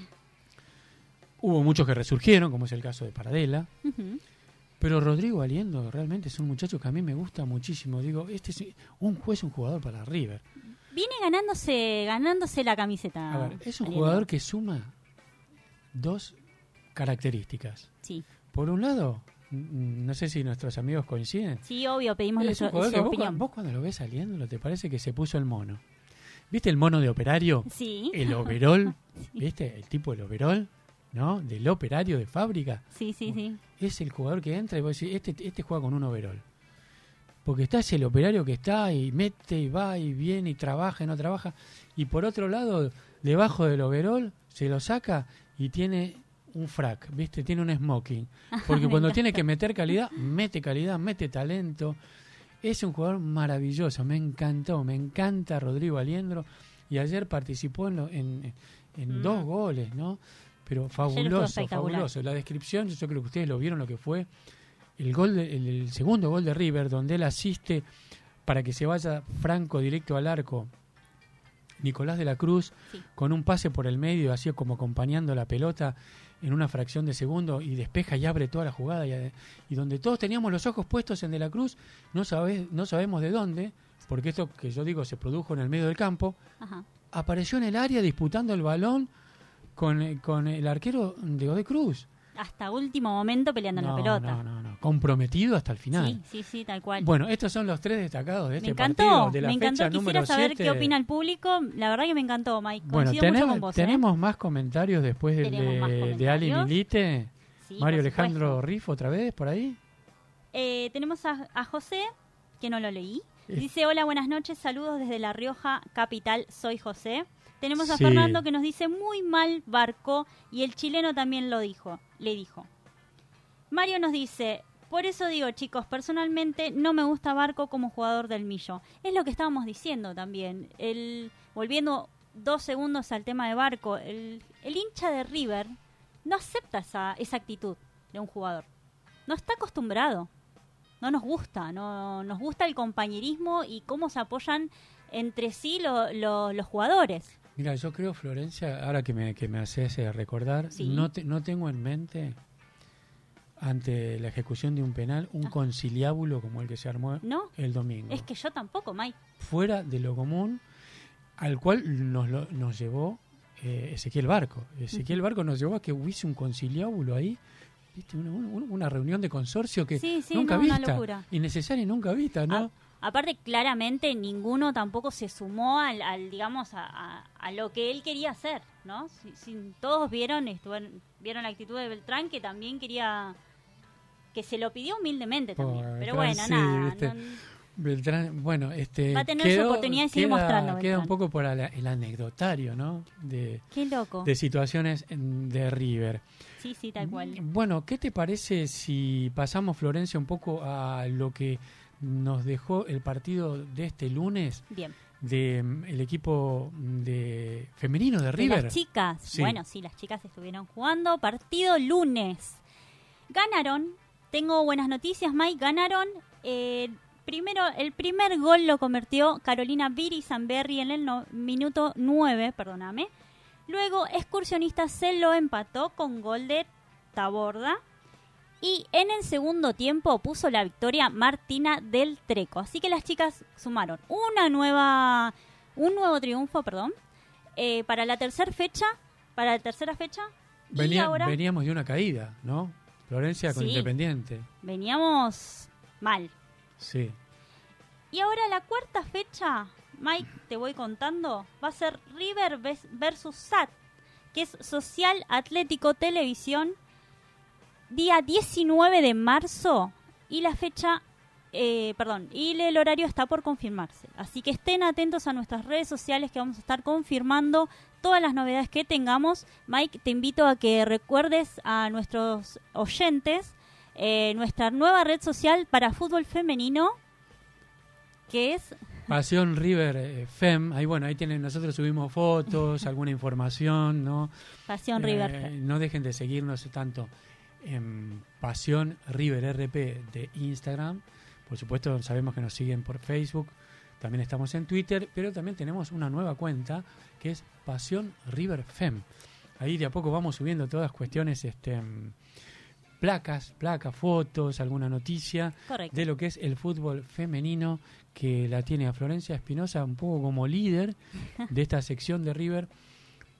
Hubo muchos que resurgieron, como es el caso de Paradela. Pero Rodrigo Aliendo realmente es un muchacho que a mí me gusta muchísimo. Digo, este es un juez, un jugador para River. Viene ganándose, ganándose la camiseta. A ver, es un jugador que suma dos características. Sí, Por un lado, no sé si nuestros amigos coinciden. sí, obvio, pedimos Es un su, vos, cuando lo ves saliendo, ¿te parece que se puso el mono? ¿Viste el mono de operario? Sí, El overol, Sí. ¿viste? El tipo del overol, ¿no? Del operario de fábrica. sí, sí, sí. Es el jugador que entra y vos decís, este, este juega con un overol. Porque está ese el operario que está y mete y va y viene y trabaja y no trabaja. Y por otro lado, debajo del overol se lo saca y tiene un frac, ¿viste? Tiene un smoking. Porque Me cuando tiene que meter calidad, mete calidad, mete talento. Es un jugador maravilloso, me encantó, me encanta Rodrigo Aliendro. Y ayer participó en, lo- en, en Mm. dos goles, ¿no? Pero fabuloso, fabuloso. La descripción, yo creo que ustedes lo vieron lo que fue el gol de- el, el segundo gol de River, donde él asiste para que se vaya Franco directo al arco. Nicolás de la Cruz Sí. con un pase por el medio, así como acompañando la pelota en una fracción de segundo y despeja y abre toda la jugada y, y donde todos teníamos los ojos puestos en De la Cruz, no, sabe- no sabemos de dónde, porque esto que yo digo se produjo en el medio del campo, Ajá. apareció en el área disputando el balón con, eh, con el arquero de Godoy Cruz. Hasta último momento peleando en No, la pelota. no, no, no, comprometido hasta el final. Sí, sí, sí, tal cual. Bueno, estos son los tres destacados de me este encantó, partido de la me encantó. fecha Quisiera saber 7. qué opina el público. La verdad que me encantó, Mike. Bueno, Coincido mucho tenemos, con vos. ¿eh? tenemos más comentarios después del Tenemos de, de Ali. Milite. Sí, Mario Alejandro. Riff otra vez por ahí. Eh, tenemos a, a José, que no lo leí. Eh. Dice, hola, buenas noches, saludos desde La Rioja, capital, soy José. Tenemos a Sí. Fernando que nos dice, muy mal Barco, y el chileno también lo dijo, le dijo. Mario nos dice, por eso digo, chicos, personalmente no me gusta Barco como jugador del Millo. Es lo que estábamos diciendo también. El, volviendo dos segundos al tema de Barco, el, el hincha de River no acepta esa, esa actitud de un jugador. No está acostumbrado. No nos gusta. No, nos gusta el compañerismo y cómo se apoyan entre sí lo- lo- los jugadores. Mira, yo creo, Florencia, ahora que me, que me haces eh, recordar, Sí. no, te- no tengo en mente, ante la ejecución de un penal, un Ah. conciliábulo como el que se armó ¿No? el domingo. Es que yo tampoco, Mike. Fuera de lo común, al cual nos, lo- nos llevó eh, Ezequiel Barco. Ezequiel Barco nos llevó a que hubiese un conciliábulo ahí, ¿viste? Una, una- una reunión de consorcio que Sí, sí, nunca no, una vista, locura. innecesaria y nunca vista, ¿no? A- aparte, claramente ninguno tampoco se sumó al, al, digamos, a, a- a lo que él quería hacer, ¿no? Si- si todos vieron, estuvieron- vieron la actitud de Beltrán, que también quería, que se lo pidió humildemente también. Pobre Pero bueno, sí, nada. no- Beltrán, bueno, este Va a tener su oportunidad de seguir queda- mostrando, Queda un poco por la- el anecdotario, ¿no? De, Qué loco. de situaciones de River. Sí, sí, tal cual. Bueno, ¿qué te parece si pasamos, Florencia, un poco a lo que nos dejó el partido de este lunes Bien. de mm, el equipo de femenino de De River? las chicas. Sí. Bueno, sí, las chicas estuvieron jugando. Partido lunes. Ganaron. Tengo buenas noticias, Mike. Ganaron. Eh, primero, el primer gol lo convirtió Carolina Viri Zamberri en el no- minuto 9, perdóname. Luego, Excursionista se lo empató con gol de Taborda. Y en el segundo tiempo puso la victoria Martina del Treco. Así que las chicas sumaron una nueva, un nuevo triunfo, perdón, eh, para la tercera fecha, para la tercera fecha. y Venía- ahora Veníamos de una caída, ¿no? Florencia con Sí. Independiente. veníamos mal. Sí. Y ahora la cuarta fecha, Mike, te voy contando, va a ser River versus SAT, que es Social Atlético Televisión, día 19 de marzo. Y la fecha, eh, perdón, y el horario está por confirmarse. Así que estén atentos a nuestras redes sociales que vamos a estar confirmando todas las novedades que tengamos. Mike, te invito a que recuerdes a nuestros oyentes eh, nuestra nueva red social para fútbol femenino, que es Pasión River eh, Fem, ahí bueno, ahí tienen, nosotros subimos fotos, alguna información, ¿no? Pasión Eh, River. Fem. No dejen de seguirnos tanto en Pasión River RP de Instagram. Por supuesto, sabemos que nos siguen por Facebook. También estamos en Twitter, pero también tenemos una nueva cuenta que es Pasión River Fem. Ahí de a poco vamos subiendo todas cuestiones, este, placas, placas, fotos, alguna noticia Correcto. de lo que es el fútbol femenino que la tiene a Florencia Espinosa un poco como líder de esta sección de River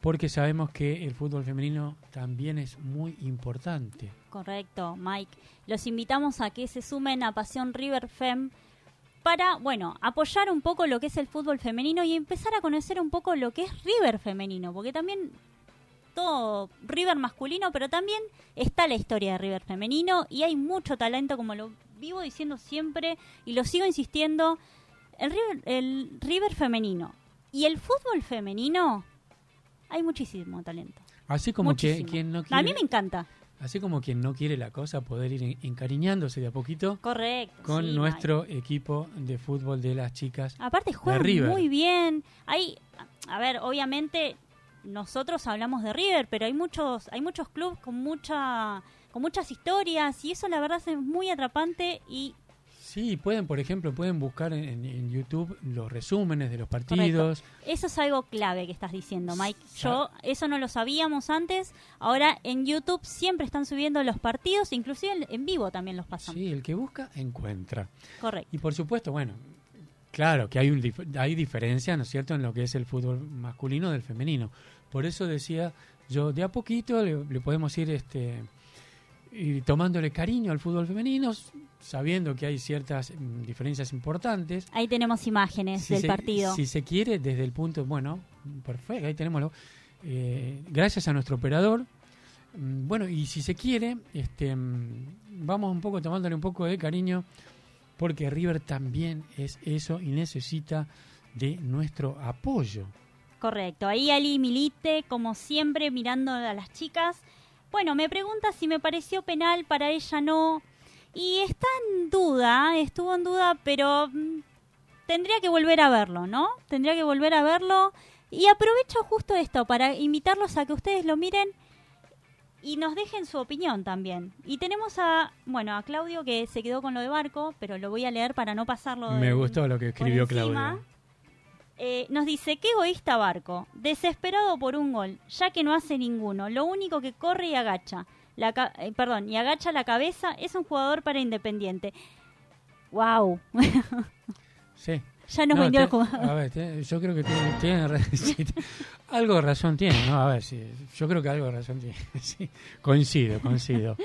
porque sabemos que el fútbol femenino también es muy importante. Correcto, Mike. Los invitamos a que se sumen a Pasión River Fem para, bueno, apoyar un poco lo que es el fútbol femenino y empezar a conocer un poco lo que es River femenino, porque también todo River masculino, pero también está la historia de River femenino y hay mucho talento, como lo vivo diciendo siempre y lo sigo insistiendo, el River, el River femenino y el fútbol femenino hay muchísimo talento. Así como que quien no A quiere, mí me encanta. así como quien no quiere la cosa poder ir en- encariñándose de a poquito Correcto. con sí, nuestro equipo de fútbol de las chicas. Aparte juegan River. muy bien. Hay, a ver, obviamente nosotros hablamos de River, pero hay muchos, hay muchos clubes con mucha, con muchas historias y eso la verdad es muy atrapante y Sí, pueden, por ejemplo, pueden buscar en, en YouTube los resúmenes de los partidos. eso es algo clave que estás diciendo, Mike. Yo eso no lo sabíamos antes. Ahora en YouTube siempre están subiendo los partidos, inclusive en- en vivo también los pasan. Sí, el que busca encuentra. Correcto. Y por supuesto, bueno, claro que hay, un dif- hay diferencia, ¿no es cierto?, en lo que es el fútbol masculino del femenino. Por eso decía yo, de a poquito le, le podemos ir este ir tomándole cariño al fútbol femenino, sabiendo que hay ciertas mm, diferencias importantes. Ahí tenemos imágenes Si del se, partido. Si se quiere, desde el punto, bueno, perfecto, ahí tenemos lo- eh, gracias a nuestro operador. mm, Bueno, y si se quiere, este, mm, vamos un poco tomándole un poco de cariño, porque River también es eso y necesita de nuestro apoyo. Correcto, ahí Ali Milite, como siempre, mirando a las chicas. Bueno, me pregunta si me pareció penal, para ella no. Y está en duda, estuvo en duda, pero mm, tendría que volver a verlo, ¿no? Tendría que volver a verlo. Y aprovecho justo esto para invitarlos a que ustedes lo miren y nos dejen su opinión también. Y tenemos a, bueno, a Claudio que se quedó con lo de Barco, pero lo voy a leer para no pasarlo. Me de- gustó lo que escribió. Claudio. Eh, nos dice, qué egoísta Barco, desesperado por un gol, ya que no hace ninguno, lo único que corre y agacha, la ca- eh, perdón, y agacha la cabeza, es un jugador para Independiente. Wow, Sí. ya nos No, vendió el jugador. A ver, te- yo creo que tiene, tiene sí, algo de razón tiene, ¿no? A ver, sí, yo creo que algo de razón tiene. Sí, coincido, coincido.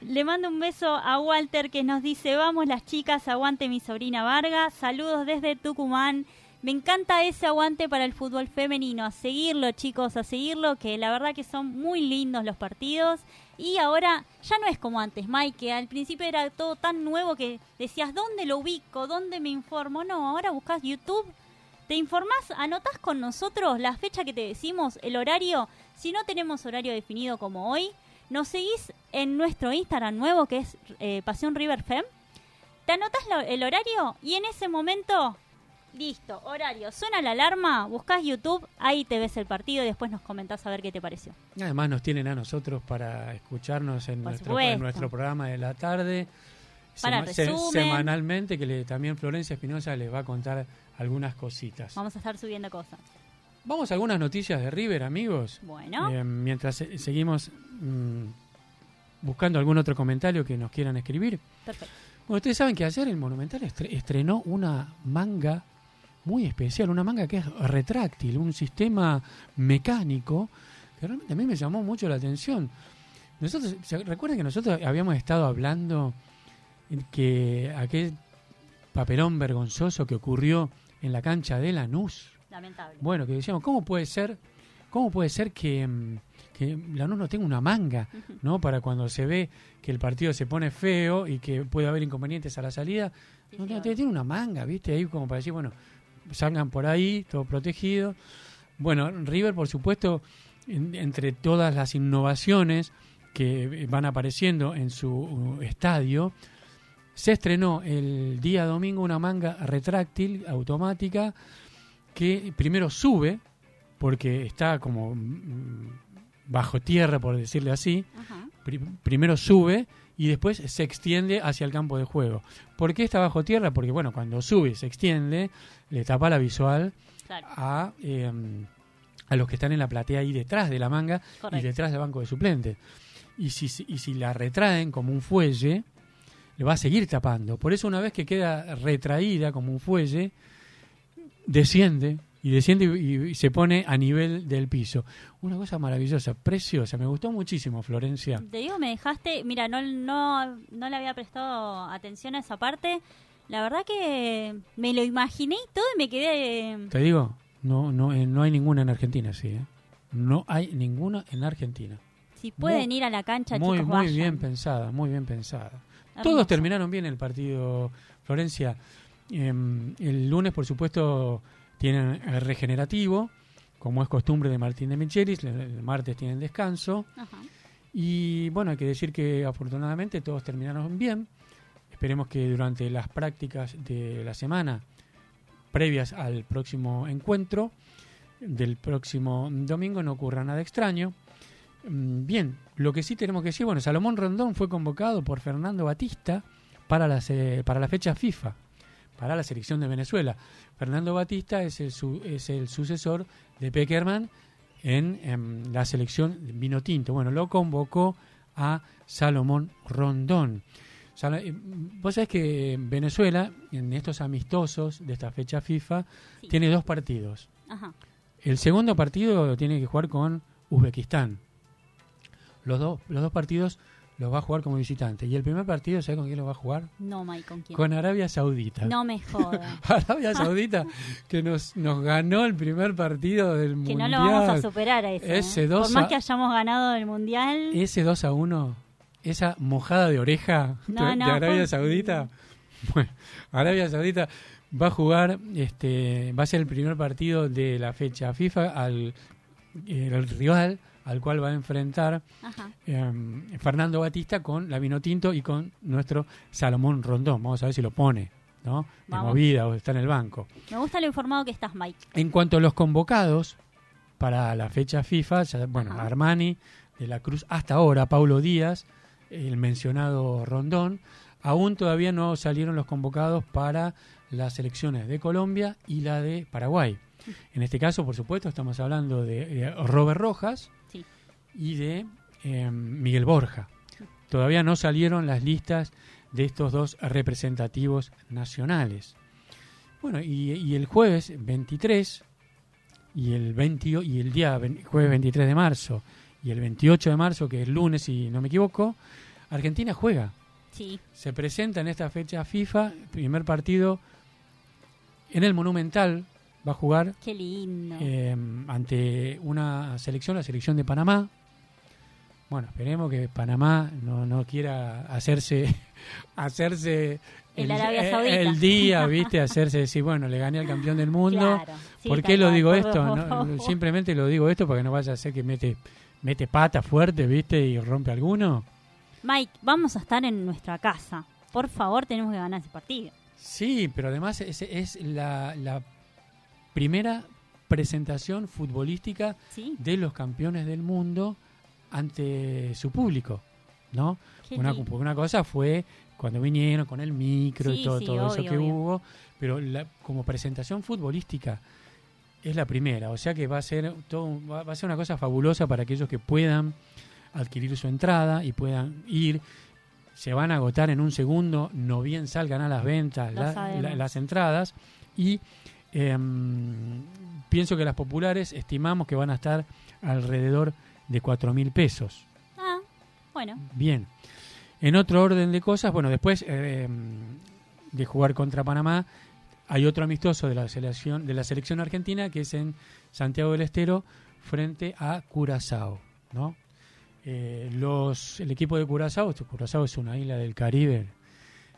Le mando un beso a Walter que nos dice, vamos las chicas, aguante mi sobrina Vargas, saludos desde Tucumán. Me encanta ese aguante para el fútbol femenino, a seguirlo chicos, a seguirlo, que la verdad que son muy lindos los partidos. Y ahora ya no es como antes, Mike, que al principio era todo tan nuevo que decías, ¿dónde lo ubico? ¿Dónde me informo? No, ahora buscas YouTube, te informás, anotás con nosotros la fecha que te decimos, el horario. Si no tenemos horario definido como hoy, nos seguís en nuestro Instagram nuevo que es eh, Pasión River Fem. Te anotás el horario y en ese momento, listo, horario. Suena la alarma, buscás YouTube, ahí te ves el partido y después nos comentás a ver qué te pareció. Además nos tienen a nosotros para escucharnos en, Por nuestro, supuesto. en nuestro programa de la tarde. Para semanalmente, que le- también Florencia Espinosa les va a contar algunas cositas. Vamos a estar subiendo cosas. Vamos a algunas noticias de River, amigos. Bueno, Eh, mientras se- seguimos mm, buscando algún otro comentario que nos quieran escribir. Perfecto. Bueno, ustedes saben que ayer el Monumental estre- estrenó una manga muy especial, una manga que es retráctil, un sistema mecánico que realmente a mí me llamó mucho la atención. Nosotros, ¿se recuerdan que nosotros habíamos estado hablando que aquel papelón vergonzoso que ocurrió en la cancha de Lanús? Lamentable. Bueno, que decíamos, ¿cómo puede ser, cómo puede ser que, mm, que Lanús no tenga una manga, ¿no? Para cuando se ve que el partido se pone feo y que puede haber inconvenientes a la salida, Sí, no, sí, tiene una manga, ¿viste? Ahí como para decir, bueno, salgan por ahí, todo protegido. Bueno, River, por supuesto, en- entre todas las innovaciones que van apareciendo en su uh, estadio, se estrenó el día domingo una manga retráctil automática que primero sube, porque está como mm, bajo tierra, por decirle así, Ajá. primero sube y después se extiende hacia el campo de juego. ¿Por qué está bajo tierra? Porque bueno, cuando sube se extiende, le tapa la visual Claro. a, eh, a los que están en la platea ahí detrás de la manga y detrás del banco de suplentes. Y si, y si la retraen como un fuelle, le va a seguir tapando. Por eso una vez que queda retraída como un fuelle, desciende y desciende y, y se pone a nivel del piso. Una cosa maravillosa, preciosa. Me gustó muchísimo, Florencia. Te digo, me dejaste, mira, no, no, no le había prestado atención a esa parte. La verdad que me lo imaginé y todo y me quedé... Te digo, no, no, eh, no hay ninguna en Argentina, sí. ¿eh? No hay ninguna en Argentina. Si pueden Muy- ir a la cancha, Muy, chicos, muy vayan. bien pensada, muy bien pensada. Hermoso. Todos terminaron bien el partido, Florencia. Em, el lunes, por supuesto, tienen regenerativo, como es costumbre de Martín de Michelis. El, martes tienen descanso. Ajá. Y bueno, hay que decir que afortunadamente todos terminaron bien. Esperemos que durante las prácticas de la semana previas al próximo encuentro del próximo domingo no ocurra nada extraño. Mm, Bien, lo que sí tenemos que decir, bueno, Salomón Rondón fue convocado por Fernando Batista para la, se- para la fecha FIFA, para la selección de Venezuela. Fernando Batista es el, su- es el sucesor de Peckerman en, em, la selección vino tinto. Bueno, lo convocó a Salomón Rondón. Eh, Vos sabés que Venezuela, en estos amistosos de esta fecha FIFA, Sí. tiene dos partidos. Ajá. El segundo partido lo tiene que jugar con Uzbekistán. Los, dos los dos partidos los va a jugar como visitante. Y el primer partido, ¿sabes con quién lo va a jugar? No, Mike, ¿con quién? Con Arabia Saudita. No me jodas. Arabia Saudita, que nos, nos ganó el primer partido del que no Mundial. lo vamos a superar a ese. Ese ¿eh? Por más que hayamos ganado el mundial. Ese 2 a 1, esa mojada de oreja No, de, no, de Arabia Saudita. Bueno, Arabia Saudita va a jugar, este, va a ser el primer partido de la fecha FIFA al el rival al cual va a enfrentar eh, Fernando Batista con la Vino Tinto y con nuestro Salomón Rondón. Vamos a ver si lo pone, ¿no? De movida o está en el banco. Me gusta lo informado que estás, Mike. En cuanto a los convocados para la fecha FIFA, ya, bueno, Ajá. Armani, de la Cruz, hasta ahora, Paulo Díaz, el mencionado Rondón, aún todavía no salieron los convocados para las selecciones de Colombia y la de Paraguay. En este caso, por supuesto, estamos hablando de, de Robert Rojas. Y de eh, Miguel Borja. Todavía no salieron las listas de estos dos representativos nacionales. Bueno, y, y el jueves 23 y el 20 y el día jueves 23 de marzo y el 28 de marzo, que es lunes si no me equivoco, Argentina juega. Sí. Se presenta en esta fecha FIFA, primer partido en el Monumental, va a jugar Qué lindo. eh, ante una selección, la selección de Panamá. Bueno, esperemos que Panamá no, no quiera hacerse hacerse El el día, ¿viste? Hacerse decir, bueno, le gané al campeón del mundo. Claro. Sí, ¿Por qué lo digo por esto? No, simplemente lo digo esto porque no vaya a ser que mete mete pata fuerte, ¿viste? Y rompe alguno. Mike, vamos a estar en nuestra casa. Por favor, tenemos que ganar ese partido. Sí, pero además es, es la, la primera presentación futbolística ¿Sí? de los campeones del mundo ante su público, ¿no? Qué Una, lindo. porque una cosa fue cuando vinieron con el micro y todo, sí, todo eso que obvio. hubo, pero la- como presentación futbolística es la primera, o sea que va a ser todo, va, va a ser una cosa fabulosa para aquellos que puedan adquirir su entrada y puedan ir. Se van a agotar en un segundo, no bien salgan a las ventas la- la- las entradas. Y em, pienso que las populares estimamos que van a estar alrededor de 4 mil pesos. Ah, bueno. Bien. En otro orden de cosas, bueno, después eh, de jugar contra Panamá, hay otro amistoso de la selección de la selección argentina que es en Santiago del Estero frente a Curazao, ¿no? Eh, los el equipo de Curazao, este Curazao es una isla del Caribe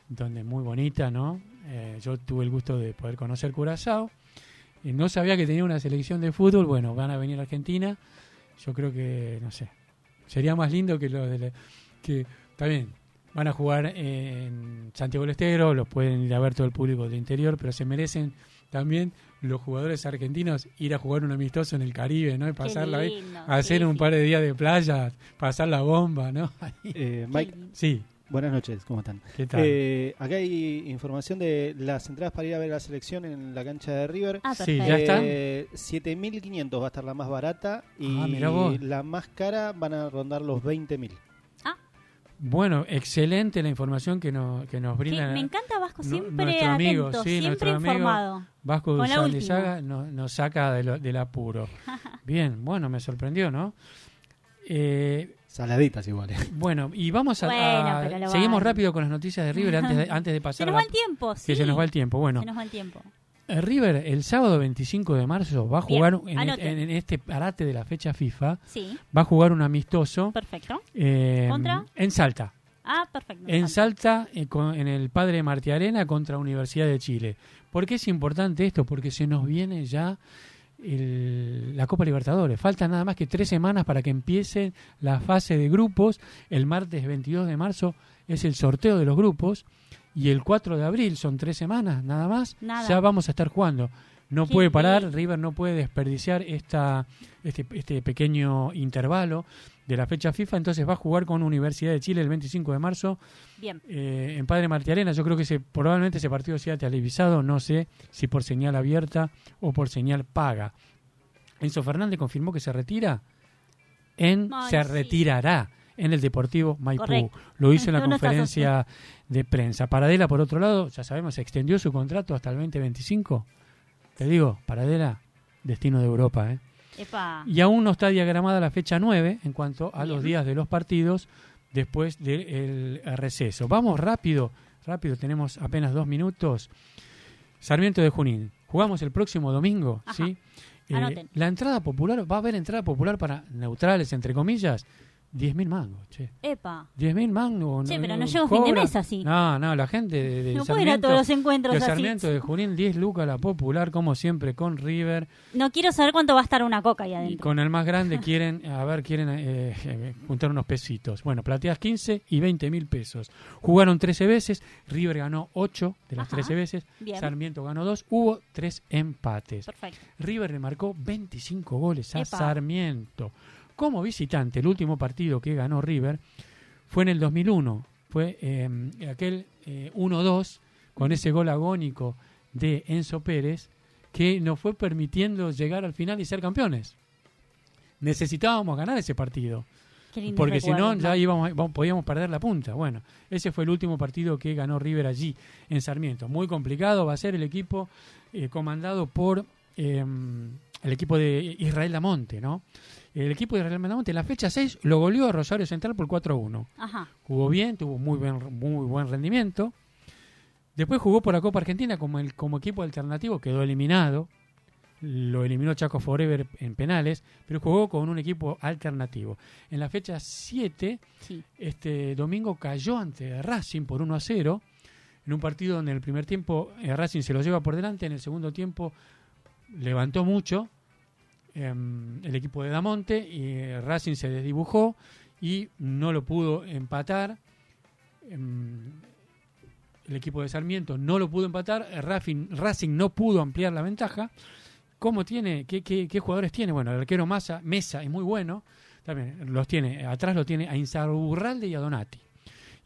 donde muy bonita, ¿no? Eh, yo tuve el gusto de poder conocer Curazao. Eh, no sabía que tenía una selección de fútbol. Bueno, van a venir a Argentina. Yo creo que, no sé, sería más lindo que lo de la- que también van a jugar en Santiago del Estero, los pueden ir a ver todo el público del interior, pero se merecen también los jugadores argentinos ir a jugar un amistoso en el Caribe, ¿no? Y pasarla ahí, hacer sí, un sí. par de días de playa, pasar la bomba, ¿no? Eh, Mike. Sí, buenas noches, ¿cómo están? ¿qué tal? Eh, acá hay información de las entradas para ir a ver la selección en la cancha de River. Ah, Sí, ya están. Eh, 7.500 va a estar la más barata y Ah, la más cara van a rondar los 20.000. Bueno, excelente la información que nos, que nos Sí, brindan. me encanta Vasco, siempre nuestro amigo, atento, sí, siempre nuestro amigo. informado. Vasco Con la Duzán última. Lizaga nos, nos saca de lo- del apuro. Bien, bueno, me sorprendió, ¿no? Eh, Saladitas iguales. bueno, y vamos a... Bueno, a- pero lo seguimos rápido con las noticias de River antes de, antes de Se pasar nos a va el tiempo, sí. que se nos va el tiempo. Bueno, Se nos va el tiempo. eh, River el sábado 25 de marzo va a Bien, jugar en, anote. en- en este parate de la fecha FIFA, Sí, va a jugar un amistoso perfecto. eh, ¿Contra? en Salta. Ah, perfecto. En Salta, eh, con- en el Padre Martí Arena contra Universidad de Chile. ¿Por qué es importante esto? Porque se nos viene ya el- la Copa Libertadores. Faltan nada más que tres semanas para que empiece la fase de grupos. El martes 22 de marzo es el sorteo de los grupos. Y el 4 de abril, son tres semanas nada más, Nada. ya vamos a estar jugando. No puede parar. River no puede desperdiciar esta, este, este pequeño intervalo de la fecha FIFA, entonces va a jugar con Universidad de Chile el 25 de marzo Bien. eh, en Padre Martí Arena. Yo creo que ese, probablemente ese partido sea televisado, no sé si por señal abierta o por señal paga. Enzo Fernández confirmó que se retira en Ay, se sí. retirará en el Deportivo Maipú. Correcto. Lo hizo en la No, conferencia de prensa. Paradela, por otro lado, ya sabemos, extendió su contrato hasta el 2025. Te digo, Paradela, destino de Europa, ¿eh? Epa. Y aún no está diagramada la fecha 9 en cuanto a los días de los partidos después del receso. Vamos rápido, rápido, tenemos apenas dos minutos. Sarmiento de Junín. Jugamos el próximo domingo, Ajá. ¿sí? Eh, la entrada popular, va a haber entrada popular para neutrales, entre comillas, 10.000 mangos, che. Epa. 10.000 mangos. Che, pero no llega fin de mes así. No, no, la gente de, de No puedo ir a todos los encuentros de así. Sarmiento de Junín, 10 lucas la popular, como siempre, con River. No quiero saber cuánto va a estar una coca ahí Y adentro. con el más grande quieren, a ver, quieren eh, eh, juntar unos pesitos. Bueno, plateas 15 y 20 mil pesos. Jugaron 13 veces, River ganó 8 de las Ajá. 13 veces, Bien. Sarmiento ganó 2, hubo 3 empates. Perfecto. River le marcó 25 goles a Epa. Sarmiento. Como visitante, el último partido que ganó River fue en el 2001. Fue eh, aquel eh, 1-2 con ese gol agónico de Enzo Pérez que nos fue permitiendo llegar al final y ser campeones. Necesitábamos ganar ese partido. Porque si no, ya íbamos- podíamos perder la punta. Bueno, ese fue el último partido que ganó River allí, en Sarmiento. Muy complicado, va a ser el equipo eh, comandado por eh, el equipo de Israel Lamonte, ¿no? El equipo de Israel Lamonte en la fecha 6 lo goleó a Rosario Central por 4-1. Ajá. Jugó bien, tuvo muy buen, muy buen rendimiento. Después jugó por la Copa Argentina como, el, como equipo alternativo, quedó eliminado. Lo eliminó Chaco Forever en penales, pero jugó con un equipo alternativo. En la fecha 7, Sí. este domingo cayó ante Racing por 1 a 0, en un partido donde en el primer tiempo eh, Racing se lo lleva por delante, en el segundo tiempo levantó mucho el equipo de Damonte y eh, Racing se desdibujó y no lo pudo empatar. Em, el equipo de Sarmiento no lo pudo empatar, eh, Racing, Racing no pudo ampliar la ventaja. ¿Cómo tiene? ¿Qué, qué, qué jugadores tiene? Bueno, el arquero Mesa es muy bueno. También los tiene, atrás lo tiene a Insaurralde y a Donati.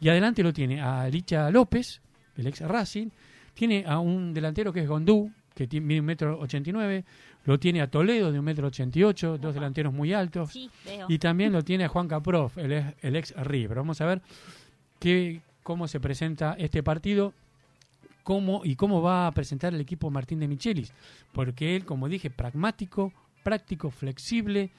Y adelante lo tiene a Licha López, el ex Racing. Tiene a un delantero que es Gondú, que tiene mide un metro 89, lo tiene a Toledo de un metro 88, dos delanteros muy altos, Sí, y también lo tiene a Juan Caprof, el, ex- el ex River. Vamos a ver qué, cómo se presenta este partido cómo y cómo va a presentar el equipo Martín de Michelis, porque él, como dije, pragmático, práctico, flexible,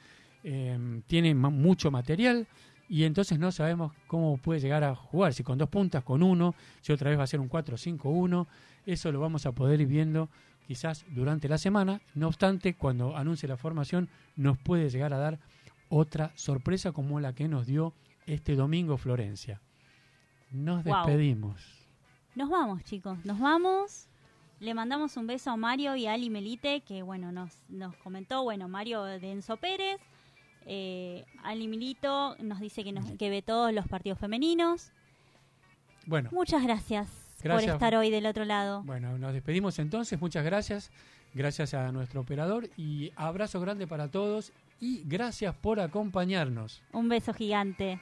eh, tiene ma- mucho material. Y entonces no sabemos cómo puede llegar a jugar, si con dos puntas, con uno, si otra vez va a ser un 4-5-1, eso lo vamos a poder ir viendo quizás durante la semana, no obstante, cuando anuncie la formación nos puede llegar a dar otra sorpresa como la que nos dio este domingo Florencia. Nos despedimos. Nos vamos, chicos, nos vamos. Le mandamos un beso a Mario y a Ali Melite, que bueno, nos, nos comentó, bueno, Mario de Enzo Pérez. Eh, Ali Milito nos dice que, nos, que ve todos los partidos femeninos. Bueno, Muchas gracias, Gracias. por estar hoy del otro lado. Bueno, nos despedimos entonces. Muchas gracias. Gracias a nuestro operador y abrazo grande para todos y gracias por acompañarnos. Un beso gigante.